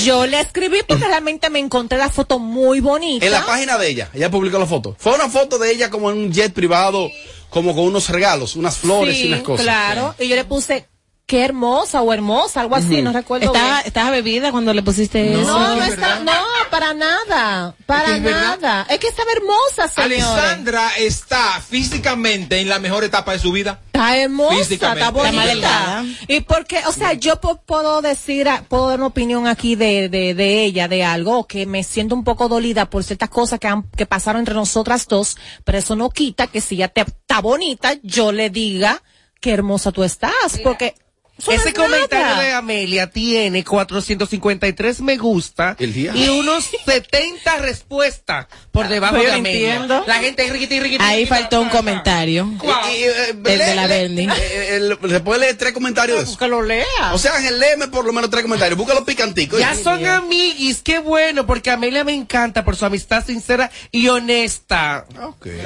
Yo le escribí porque realmente me encontré la foto muy bonita. En la página de ella, ella publicó la foto. Fue una foto de ella como en un jet privado, como con unos regalos, unas flores y unas cosas. Claro, y yo le puse qué hermosa o hermosa, algo así, no recuerdo ¿Estaba, bien. ¿Estaba bebida cuando le pusiste No, eso? no, está, no, para nada, para Es verdad. nada. Es que estaba hermosa, señores. Alexandra está físicamente en la mejor etapa de su vida. Está hermosa, está bonita. Y porque, o sea, yo puedo decir, ah, puedo dar una opinión aquí de, de, de ella, de algo, que me siento un poco dolida por ciertas cosas que, han, que pasaron entre nosotras dos, pero eso no quita que si ella te, está bonita, yo le diga qué hermosa tú estás, porque eso no Ese es comentario nada. de Amelia tiene 453 me gusta El día. y unos 70 respuestas por debajo Pero de Amelia. entiendo. La gente riquiti, riquiti, Ahí riquiti, faltó un comentario. Y, y, eh, El de la Bernie. eh, ¿Se puede leer tres comentarios? Que lo lea. O sea, Ángel, léeme por lo menos tres comentarios. Búscalo picantico. Ya son amiguis, qué bueno, porque Amelia me encanta por su amistad sincera y honesta.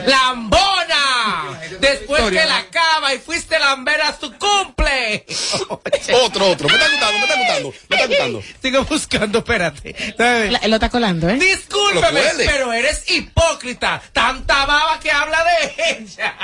¡Lambona! Después que la acaba y fuiste lambera a su cumple. Otro, otro. Me está gustando, me está gustando. Me está gustando. Sigo buscando, espérate. La- Él lo está colando, ¿eh? Huele. pero eres hipócrita. Tanta baba que habla de ella.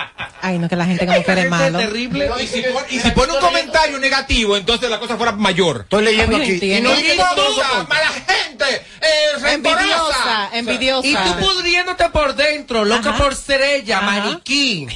Ay, no, que la gente como que eres malo. Es terrible. Y si, pon- y si pone un comentario negativo, entonces la cosa fuera mayor. Estoy leyendo Ay, aquí. Y no digo Hipócrita, mala gente, eh, Envidiosa, envidiosa. Y tú pudriéndote por dentro, loca Ajá. por ser ella, Ajá. maniquí.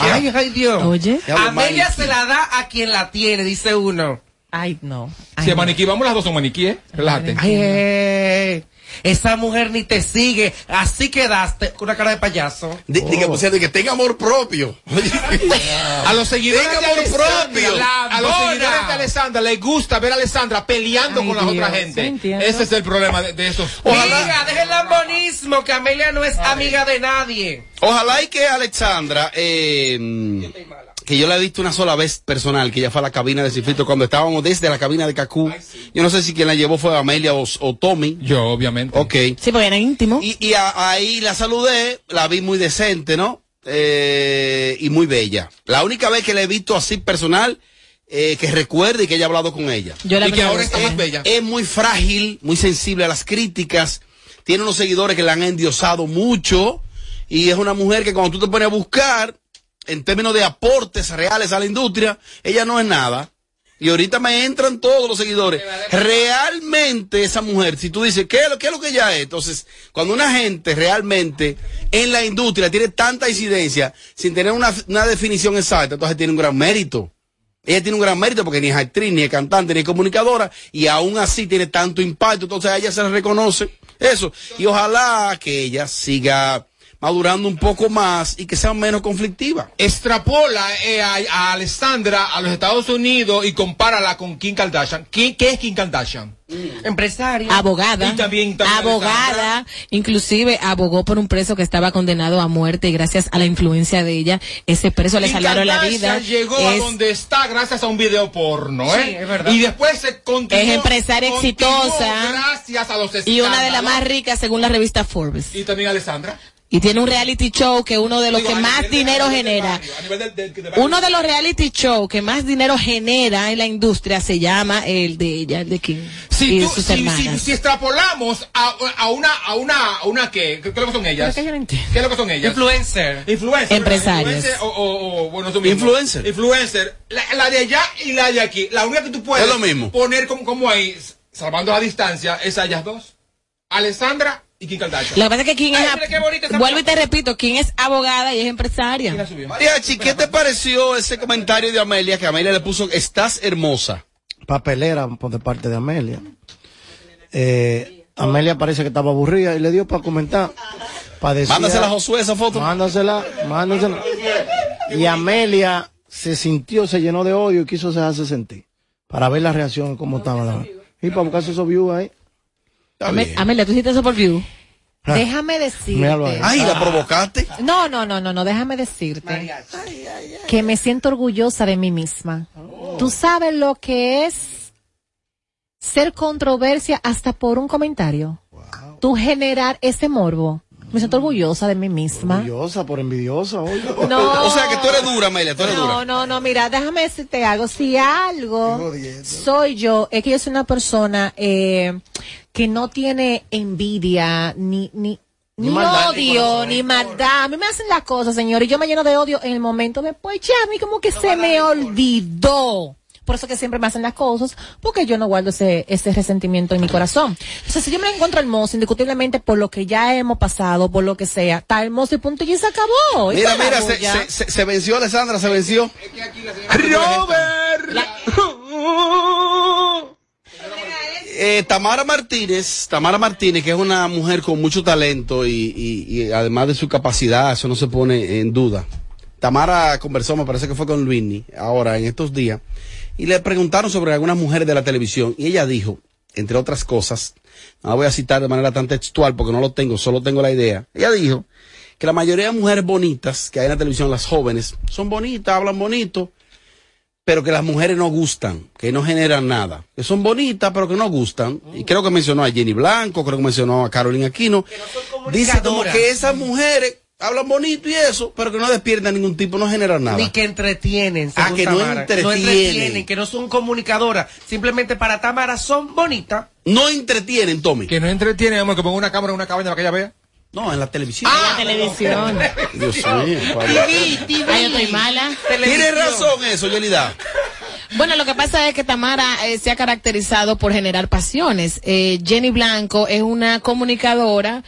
Ay, ay, Dios. Oye. Amelia maniquí. se la da a quien la tiene, dice uno. Ay, no. Ay, Si es no. maniquí, vamos las dos son maniquí, ¿eh? Relájate. Ay, esa mujer ni te sigue. Así quedaste con una cara de payaso. Di, di que, por cierto, que tenga amor propio. A los seguidores Tenga de amor Alessandra, propio. la- a los seguidores de Alessandra les gusta ver a Alessandra peleando Ay, con la Dios, otra gente. Ese es el problema de, de esos. Amiga, deja el lambonismo, que Amelia no es amiga de nadie. Ojalá y que Alexandra eh, que yo la he visto una sola vez personal, que ella fue a la cabina de Cifrito cuando estábamos desde la cabina de Cacú. Yo no sé si quien la llevó fue Amelia o, o Tommy. Yo, obviamente. Ok. Sí, porque era íntimo. Y, y a- ahí la saludé, la vi muy decente, ¿no? Eh, y muy bella. La única vez que la he visto así personal, eh, que recuerde y que haya hablado con ella. Yo la Y que ahora está más bella. Es muy frágil, muy sensible a las críticas. Tiene unos seguidores que la han endiosado mucho. Y es una mujer que cuando tú te pones a buscar, en términos de aportes reales a la industria, ella no es nada. Y ahorita me entran todos los seguidores. Realmente esa mujer, si tú dices, ¿qué es lo, qué es lo que ella es? Entonces, cuando una gente realmente en la industria tiene tanta incidencia sin tener una, una definición exacta, entonces tiene un gran mérito. Ella tiene un gran mérito porque ni es actriz, ni es cantante, ni es comunicadora, y aún así tiene tanto impacto, entonces a ella se le reconoce eso. Y ojalá que ella siga madurando un poco más y que sea menos conflictiva. Extrapola eh, a, a Alessandra a los Estados Unidos y compárala con Kim Kardashian. ¿Qui- ¿Qué es Kim Kardashian? Empresaria. Abogada. Y también- también abogada. Inclusive abogó por un preso que estaba condenado a muerte y gracias a la influencia de ella, ese preso le salvaron la Kardashian vida. llegó a donde está gracias a un video porno, Sí, ¿eh? es verdad. Y después se continuó. Es empresaria continuó exitosa. Gracias a los y una de las escándalos. más ricas según la revista Forbes. Y también Alessandra. Y tiene un reality show que uno de los Digo, que más de- dinero genera. barrio. Uno de los reality show que más dinero genera en la industria se llama el de ella, el de Kim. Si, y tú- sus si- hermanas. si- si extrapolamos a, a una, a una, a una ¿qué? ¿Qué, es lo que son ellas? Que no. ¿Qué es lo que son ellas? Influencer. Influencer. Empresarios. Influencer o, o, o, bueno, eso mismo. Influencer. Influencer. La, la de allá y la de aquí. La única que tú puedes Es lo mismo. poner como, como ahí, salvando la distancia, es a ellas dos. Alessandra y Kim Kardashian. Lo que pasa es que Kim Ay, es, vuelvo y te repito, Kim es abogada y es empresaria. Mariachi, ¿qué te pareció ese comentario de Amelia? Que Amelia le puso, estás hermosa. papelera por de parte de Amelia. Eh, Amelia parece que estaba aburrida y le dio para comentar. Decir- Mándasela a Josué esa foto. Mándasela, mándasela. Y Amelia se sintió, se llenó de odio y quiso dejarse sentir. Para ver la reacción, cómo estaba la. Y para buscarse esos views ahí. Ame- Amelia, tú hiciste eso por view. Ah. Déjame decirte. Ay, la provocaste. No, no, no, no, no, déjame decirte que me siento orgullosa de mí misma. Tú sabes lo que es ser controversia hasta por un comentario. Tú generar ese morbo. Me siento orgullosa de mí misma. Orgullosa por envidiosa, oye. No. O sea que tú eres dura, Amelia, tú eres No, dura. no, no, mira, déjame decirte algo. Si algo soy yo, es que yo soy una persona eh, que no tiene envidia, ni, ni, ni, Ni maldad, ni odio, ni maldad. A mí me hacen las cosas, señor, y yo me lleno de odio en el momento después. Ya, a mí como que se me olvidó. Por eso que siempre me hacen las cosas, porque yo no guardo ese, ese resentimiento en mi corazón. Entonces, si yo me la encuentro hermosa, indiscutiblemente por lo que ya hemos pasado, por lo que sea, está hermoso y punto y se acabó. Mira, se mira, se, se, se- se venció Alessandra, se venció. Robert. Eh, Tamara Martínez, Tamara Martínez, que es una mujer con mucho talento y, y- y además de su capacidad, eso no se pone en duda. Tamara conversó, me parece que fue con Luini, ahora en estos días, y le preguntaron sobre algunas mujeres de la televisión, y ella dijo, entre otras cosas, no la voy a citar de manera tan textual porque no lo tengo, solo tengo la idea. Ella dijo que la mayoría de mujeres bonitas que hay en la televisión, las jóvenes, son bonitas, hablan bonito, pero que las mujeres no gustan, que no generan nada, que son bonitas, pero que no gustan. Y creo que mencionó a Jenny Blanco, creo que mencionó a Carolina Aquino. Dice como que esas mujeres hablan bonito y eso, pero que no despiertan ningún tipo, no generan nada. Ni que entretienen. Ah, que no entretienen. entretienen, que no son comunicadoras. Simplemente para Tamara son bonitas. No entretienen, Tommy. Que no entretiene, vamos, que ponga una cámara en una cabaña para que ella vea. No, en la televisión. la televisión. Dios mío. padre. Ay, yo estoy mala. Tiene razón eso, Yelida. Bueno, lo que pasa es que Tamara eh, se ha caracterizado por generar pasiones. Eh, Jenny Blanco es una comunicadora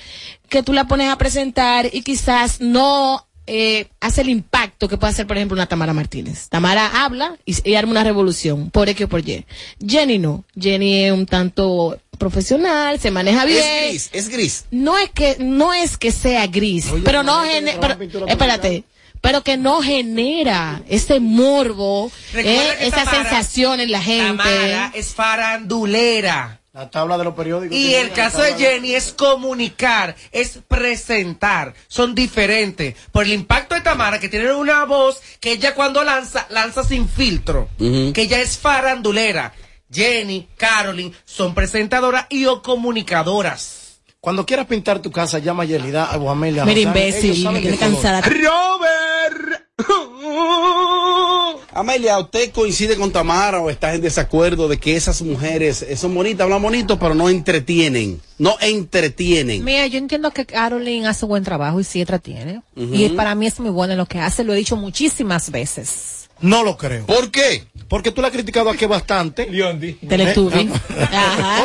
que tú la pones a presentar y quizás no eh, hace el impacto que puede hacer, por ejemplo, una Tamara Martínez. Tamara habla y, y arma una revolución, por X o por Y. Jenny no. Jenny es un tanto profesional, se maneja bien. Es gris, es gris. No es que no es que sea gris, pero no genera, espérate, pero que no genera ese morbo, eh, esa Tamara- sensación en la gente. Tamara es farandulera. La tabla de los periódicos. Y el caso de Jenny es comunicar, es presentar. Son diferentes. Por el impacto de Tamara, que tiene una voz que ella cuando lanza, lanza sin filtro. Que ella es farandulera. Jenny, Carolyn, son presentadoras y o comunicadoras. Cuando quieras pintar tu casa, llama a Yelida o a Amelia. Mira, imbécil, me tiene cansada. Robert. Amelia, ¿usted coincide con Tamara o estás en desacuerdo de que esas mujeres eh, son bonitas, hablan bonito, pero no entretienen? No entretienen. Mira, yo entiendo que Caroline hace buen trabajo y sí entretiene. Ujú. Y para mí es muy bueno en lo que hace, lo he dicho muchísimas veces. No lo creo. ¿Por qué? Porque tú la has criticado aquí bastante. Leondi. Teletubby. Ajá.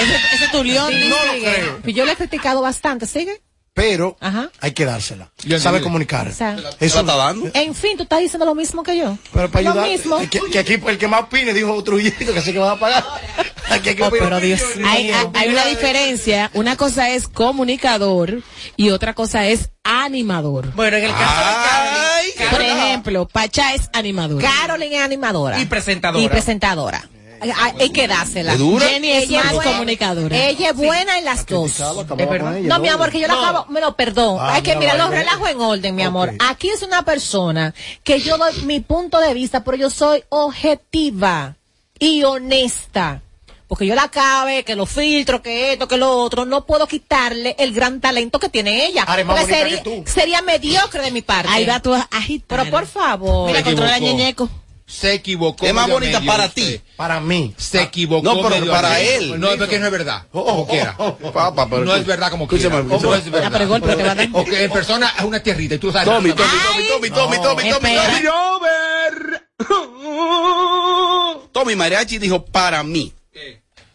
Ese, ese es tu. Sí, no lo creo. Yo le he criticado bastante, ¿sigue? Pero Ajá. hay que dársela. Sabe comunicar. O sea, Eso está dando? En fin, tú estás diciendo lo mismo que yo. Pero para lo mismo. Que, que aquí el que más opine dijo Trujillo que así que va a pagar. Aquí hay que Oh, pero Dios Hay, hay- hay una diferencia. Una cosa es comunicador y otra cosa es animador. Bueno, en el caso Ay, de Carolyn, Por Carolyn ejemplo, Pacha es animador. Caroline es animadora. y presentadora. Y presentadora. Hay- que dársela. ¿Es dura? Jenny es Ella más buena- comunicadora. Ella es buena en las dos. Ella, No, mi amor, que yo la No. acabo, me lo perdón. Ah, Hay que mira, mirar los relajos en orden, mi amor. Aquí es una persona que yo doy mi punto de vista, pero yo soy objetiva y honesta. Porque yo la cabe, que lo filtro, que esto, que lo otro, no puedo quitarle el gran talento que tiene ella. Más Porque sería, tú. sería mediocre de mi parte. Ahí va tu agita. Pero por favor. Mira, controla ñeñeco. Se equivocó. Es más bonita medio para ti. Para mí. Se equivocó. No, pero para medio. él. No, es porque no es verdad. Como quiera. Papá, pero No es verdad como quiera. Escúchame, No escúchame. es verdad. Ah, pero el golpe te va a dar. Ok, en persona es una tierrita y tú lo sabes. Tommy, Tommy, Ay. Tommy, Tommy, Tommy, Tommy, Tommy. Tommy. Tommy Mariachi dijo para mí.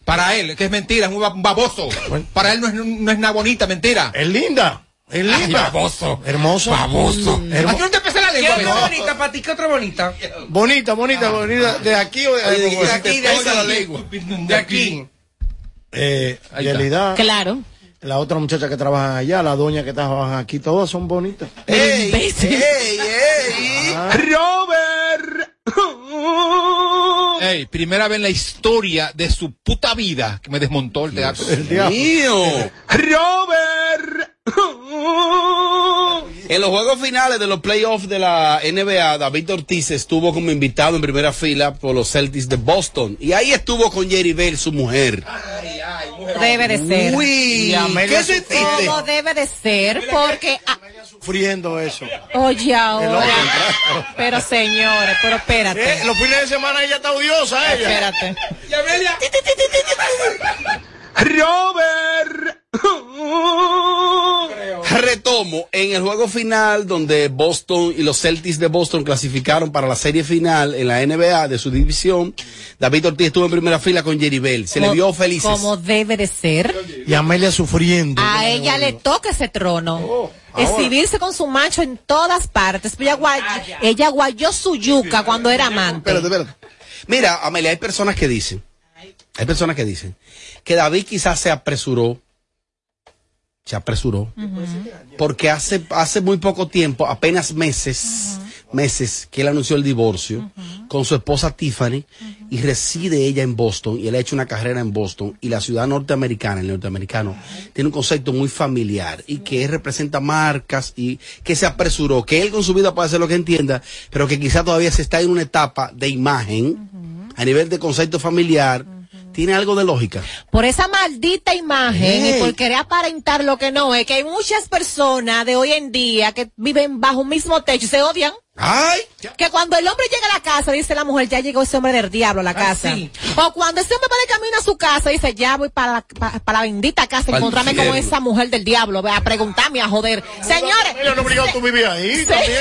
Para él, que es mentira, es un ba- un baboso. Para él no es, no es nada bonita, mentira. Es linda. Es Ay, linda. baboso. Hermosa. Baboso. Hermo- ¿A qué no te pesa la ¿Qué lengua? otra no? bonita para ti? ¿Qué otra bonita? Bonita, bonita, bonita. ¿De aquí o de, de- de- de- de aquí, de Pesa la aquí. lengua. De aquí. Eh, Claro. la otra muchacha que trabaja allá, la doña que trabaja aquí, todas son bonitas. ¡Ey! ¡Ey! ¡Ey! ¡Robert! Ey, primera vez en la historia de su puta vida que me desmontó el teatro. El diablo. mío! ¡Robert! En los juegos finales de los playoffs de la NBA, David Ortiz estuvo como invitado en primera fila por los Celtics de Boston. Y ahí estuvo con Jerry Bell, su mujer. Debe de ser. Uy, ¿qué sentiste? Todo debe de ser porque... ah, Sufriendo eso. oye, ahora. Pero señores, pero espérate. Eh, los fines de semana ella está odiosa, ella. Espérate. Robert. Retomo, en el juego final donde Boston y los Celtics de Boston clasificaron para la serie final en la NBA de su división, David Ortiz estuvo en primera fila con Jerry Bell. Se le vio felices. Como debe de ser. Y Amelia sufriendo. A ella le toca ese trono. Exhibirse con su macho en todas partes. Ella, guay- ella guayó su yuca cuando era amante. Espérate, espérate. Mira, Amelia, hay personas que dicen, hay personas que dicen que David quizás se apresuró, se apresuró, porque hace, hace muy poco tiempo, apenas meses, meses que él anunció el divorcio con su esposa Tiffany y reside ella en Boston y él ha hecho una carrera en Boston y la ciudad norteamericana, el norteamericano, tiene un concepto muy familiar y que él representa marcas y que se apresuró, que él con su vida puede hacer lo que entienda, pero que quizá todavía se está en una etapa de imagen a nivel de concepto familiar, tiene algo de lógica. Por esa maldita imagen y por querer aparentar lo que no es, que hay muchas personas de hoy en día que viven bajo un mismo techo y se odian. ¡Ay! Que cuando el hombre llega a la casa, dice la mujer, ya llegó ese hombre del diablo a la casa. sí. O cuando ese hombre va de camino a su casa, dice, ya voy para la, pa- para la bendita casa, Pa'l encontrarme con esa mujer del diablo, a preguntarme, a joder. Señores. No obligado tú vivías ahí Sí. también.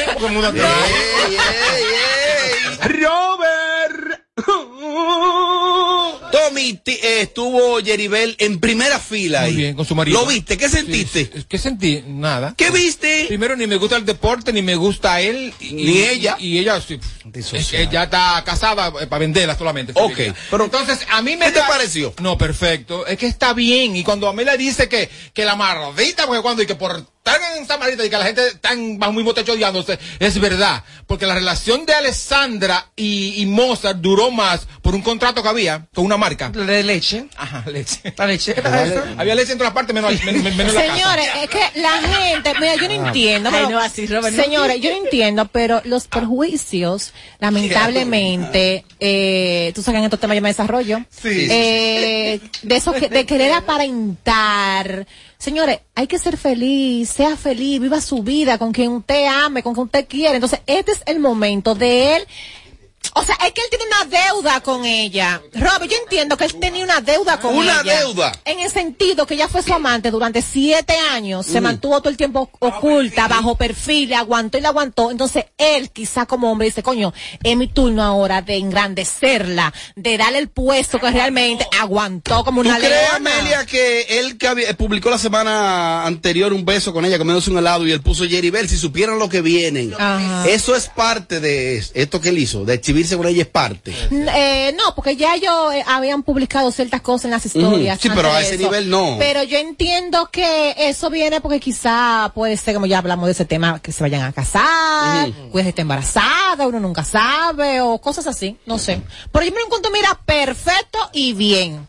Eh, estuvo Jeribel en primera fila ahí. Muy bien, con su marido. ¿Lo viste? ¿Qué sentiste? Sí, ¿Qué sentí? Nada. ¿Qué viste? Primero, ni me gusta el deporte, ni me gusta él. y- Ni ella. Y, ella, sí, ella está casada para venderla solamente. Ok, pero entonces, a mí me ¿Qué te pareció? No, perfecto. Es que está bien. Y cuando Amelia dice que, que la mardita, porque cuando y que por están en Samarita y que la gente está bajo mismo techo odiándose, es verdad. Porque la relación de Alessandra y, y Mozart duró más por un contrato que había con una marca. De leche. Ajá, leche. La leche. Había leche en todas partes menos, menos, menos la casa. Señores, es que la gente, mira, yo no entiendo. Ay, no, así, Robert, no. señores, yo no entiendo, pero los perjuicios, lamentablemente, eh, tú sabes que en estos temas yo me desarrollo, Sí. eh, de eso que, de querer aparentar. Señores, hay que ser feliz, sea feliz, viva su vida con quien usted ame, con quien usted quiere. Entonces, este es el momento de él. O sea, es que él tiene una deuda con ella. Robert, yo entiendo que él tenía una deuda con Una ella. deuda. En el sentido que ella fue su amante durante siete años, se mantuvo todo el tiempo oculta, bajo perfil, le aguantó y le aguantó. Entonces él, quizá como hombre, dice, coño, es mi turno ahora de engrandecerla, de darle el puesto que realmente aguantó como ¿Tú una crees, leona. Amelia, que él que había- publicó la semana anterior un beso con ella comiéndose un helado y él puso Jerry Bell, si supieran lo que vienen? Ajá. Eso es parte de es- esto que él hizo, de exhibirse con ella es parte. Eh, no, porque ya ellos eh, habían publicado ciertas cosas en las historias. Sí, pero a ese eso. nivel no. Pero yo entiendo que eso viene porque quizá puede ser, como ya hablamos de ese tema, que se vayan a casar, pues esté embarazada, uno nunca sabe, o cosas así, no sé. Pero yo me lo encuentro, mira, perfecto y bien.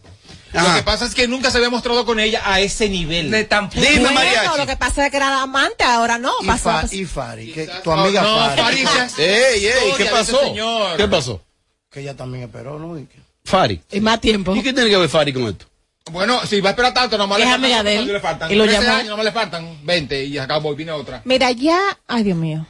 Lo que pasa es que nunca se había mostrado con ella a ese nivel. De tan Dime, bueno, Mariachi. lo que pasa es que era amante, ahora no. Y, pasó- Fa- y Fari, que tu amiga no, Fari, ¡Ey, ey! ¿Qué pasó? señor. ¿Qué pasó? que ella también esperó, ¿no? Y que- Fari. Y más tiempo. ¿Y qué tiene que ver Fari con esto? Bueno, si va a esperar tanto, nomás le Es faltan, amiga de él. ¿cuánto le faltan? Y lo 13 llamó. años, nomás le faltan 20 y acabó y viene otra. Mira, ya, ay Dios mío.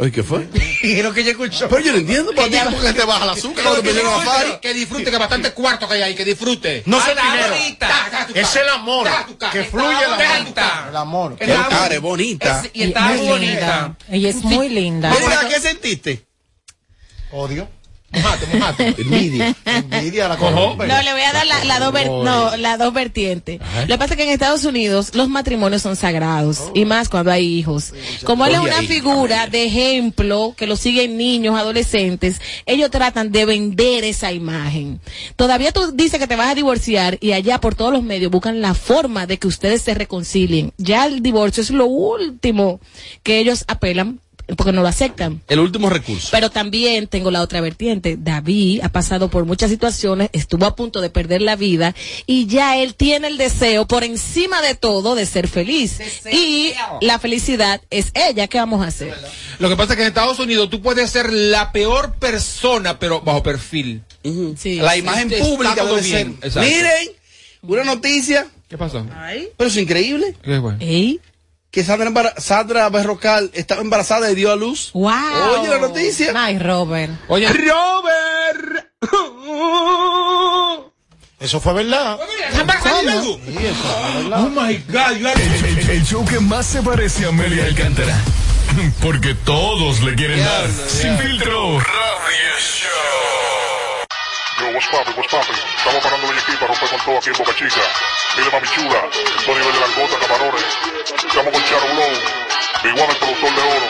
Oye, ¿qué fue? Y lo que ella escuchó. Pero yo no entiendo, ¿por qué ¿Por qué te baja el azúcar cuando te llegan a Fari? Que disfrute, que bastante cuarto que hay ahí, que disfute. No sé la dinero. bonita. Es el amor. Que fluye el amor. El amor. Es bonita. Es- y está bonita. Ella es muy linda. Mira, ¿qué sentiste? Odio. Mojate, mojate. Envidia. Envidia la Cojo. No, le voy a dar la, la dos, ver- no, la dos vertientes. Lo que pasa es que en Estados Unidos los matrimonios son sagrados y más cuando hay hijos. Como él es una figura de ejemplo que lo siguen niños, adolescentes, ellos tratan de vender esa imagen. Todavía tú dices que te vas a divorciar y allá por todos los medios buscan la forma de que ustedes se reconcilien. Ya el divorcio es lo último que ellos apelan porque no lo aceptan. El último recurso. Pero también tengo la otra vertiente. David ha pasado por muchas situaciones, estuvo a punto de perder la vida y ya él tiene el deseo por encima de todo de ser feliz. Y la felicidad es ella. ¿Qué vamos a hacer? Lo que pasa es que en Estados Unidos tú puedes ser la peor persona, pero bajo perfil. Sí. La imagen pública debe bien. ser. Exacto. Miren, una noticia, ¿Qué pasó? pero es increíble, ¿Qué fue? ¿Ey? Que Sandra, Berrocal estaba embarazada y dio a luz. Wow. Oye la noticia. Ay, Robert. Oye, Robert. Eso fue verdad. Sí, eso fue verdad. Oh my God, you are- El, el- el show que más se parece a Amelia Alcántara. Porque todos le quieren dar. Sin filtro. Radio Show. Yo, what's poppin', what's poppin'? Estamos parando el equipo para romper con todo aquí en Boca Chica. Dile mami chula, esto nivel de langota, camarones. Estamos con Charo Blow, Big One, el productor de oro.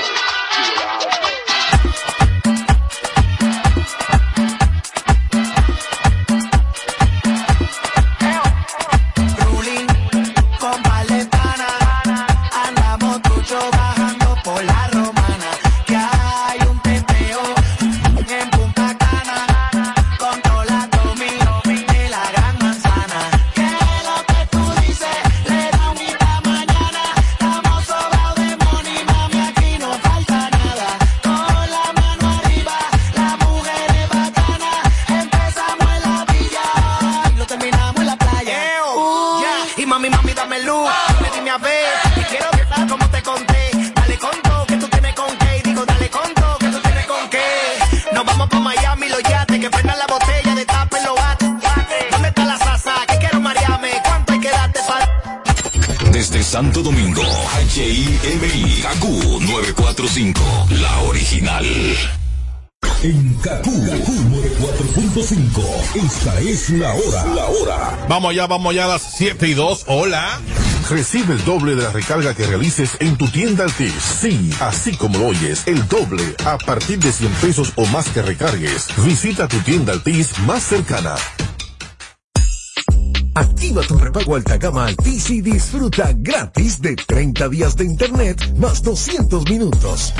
Vamos allá, vamos allá a las 7 y 2. Hola. Recibe el doble de la recarga que realices en tu tienda Altis. Sí, así como lo oyes, el doble a partir de 100 pesos o más que recargues. Visita tu tienda Altis más cercana. Activa tu repago alta gama Altis y disfruta gratis de 30 días de internet más 200 minutos.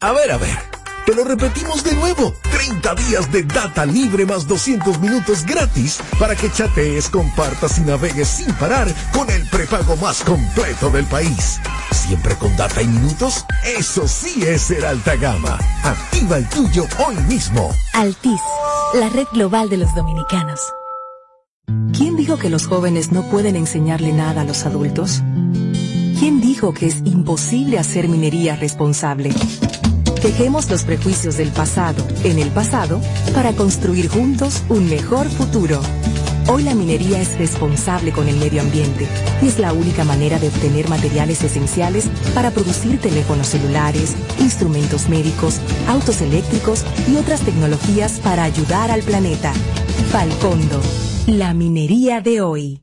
A ver, a ver. Te lo repetimos de nuevo. 30 días de data libre más 200 minutos gratis para que chatees, compartas y navegues sin parar con el prepago más completo del país. Siempre con data y minutos. Eso sí es ser alta gama. Activa el tuyo hoy mismo. Altis, la red global de los dominicanos. ¿Quién dijo que los jóvenes no pueden enseñarle nada a los adultos? ¿Quién dijo que es imposible hacer minería responsable? Dejemos los prejuicios del pasado en el pasado para construir juntos un mejor futuro. Hoy la minería es responsable con el medio ambiente y es la única manera de obtener materiales esenciales para producir teléfonos celulares, instrumentos médicos, autos eléctricos y otras tecnologías para ayudar al planeta. Falcondo, la minería de hoy.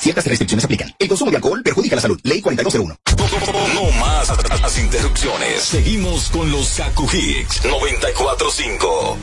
Ciertas restricciones aplican. El consumo de alcohol perjudica la salud. Ley 4201. No más las interrupciones. Seguimos con los Kaku Hicks 945.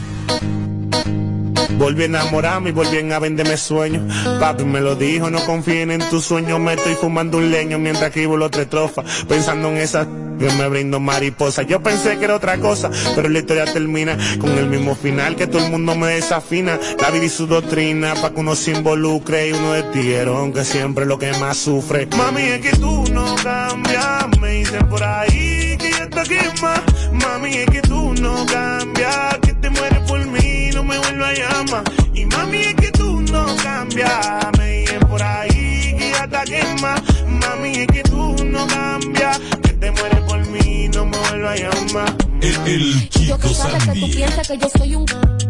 Volví a enamorarme y volví a venderme sueños. Papi me lo dijo, no confíen en tus sueños. Me estoy fumando un leño mientras escribo los tres trofas. Pensando en esas que me brindo mariposa. Yo pensé que era otra cosa, pero la historia termina con el mismo final que todo el mundo me desafina. La vida y su doctrina, pa' que uno se involucre y uno de tiguerón que siempre es lo que más sufre. Mami, es que tú no cambias, me dicen por ahí que ya está quema. Mami, es que tú no cambias, que te mueres por mí, no me vuelvas a llamar. Y mami, es que tú no cambias, me dicen por ahí que ya está quema. Mami, es que tú no cambias, te mueres por mí, no me vuelvas a llamar. El, Yo que sabes que tú piensas que yo soy un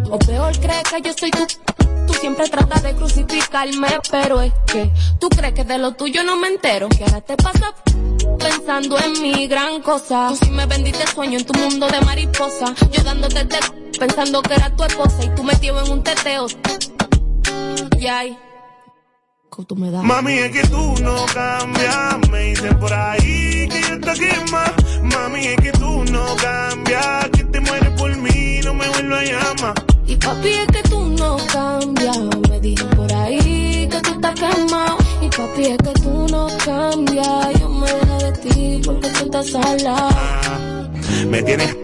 o peor crees que yo soy tu Tú siempre tratas de crucificarme, pero es que tú crees que de lo tuyo no me entero. Que ahora te pasa pensando en mi gran cosa. Tú sí me vendiste sueño en tu mundo de mariposa. Yo dándote te pensando que era tu esposa y tú metido en un teteo. Y ay, que tú me das. Mami, es que tú no cambias, me dicen por ahí que ya te quema. Mami, es que tú no cambias, que te mueres por mí, no me vuelvas a llamar. Y papi, es que tú no cambias. Me dicen por ahí que tú estás quemado. Y papi, es que tú no cambias. Yo me dejé de ti porque tú estás salado. Me tienes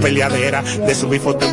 peleadera de subir fotos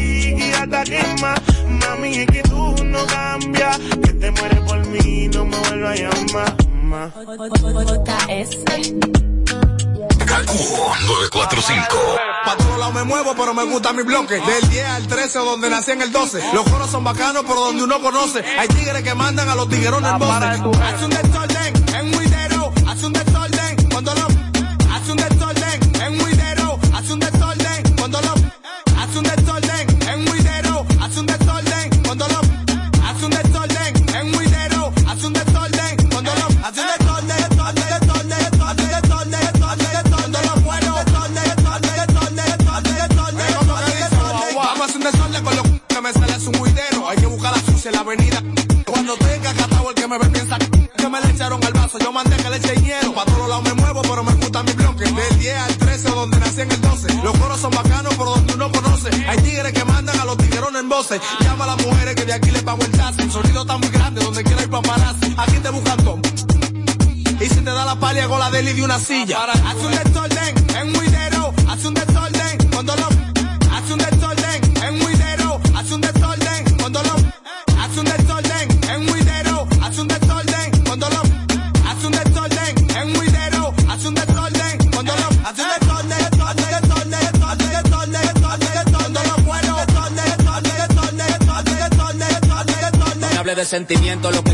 que ya te quema mami es que tú no cambias que te mueres por mí no me vuelvas a llamar ma. Kaku 945. Pa' todos lados me muevo, pero me gusta mi bloque. Del 10 al 13, o donde nací en el 12. Los coros son bacanos, pero donde uno conoce. Hay tigres que mandan a los tiguerones en voces. Hace un desorden son bacanos, pero donde uno conoce. Hay tigres que mandan a los tiguerones en voces. Llama a las mujeres que de aquí les pago el taxi. El sonido está muy grande, donde quiera ir paparazzi. Aquí te buscan todo. Y si te da la palia, hago la deli de una silla.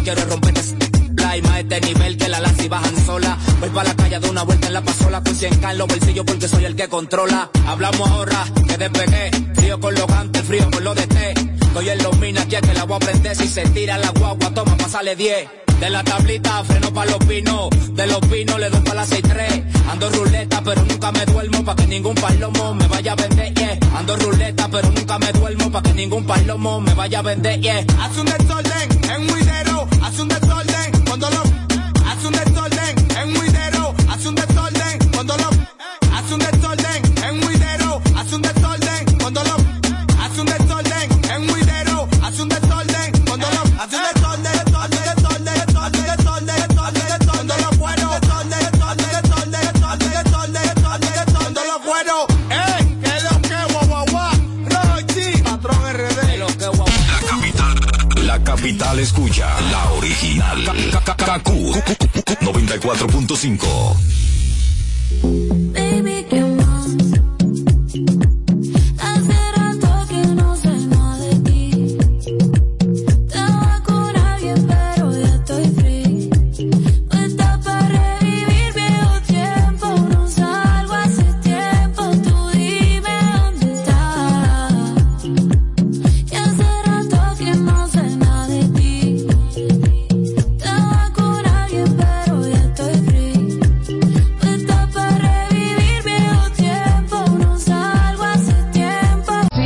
Quiero romper y más este nivel que la lanza y bajan sola. Voy pa' la calle de una vuelta en la pasola con 100 k en los bolsillos porque soy el que controla. Hablamos ahora que despegué, frío con los gantes, frío con lo de té. Estoy en los minas, ya que la voy a prender si se tira la guagua, toma, pasale 10. De la tablita freno pa' los pinos, de los pinos le doy pa' la 6-3. Ando ruleta pero nunca me duermo pa' que ningún palomo me vaya a vender. Ando ruleta pero nunca me duermo pa' que ningún palomo me vaya a vender, yeah. Hace un desorden en hace un KQ 94.5. Baby, que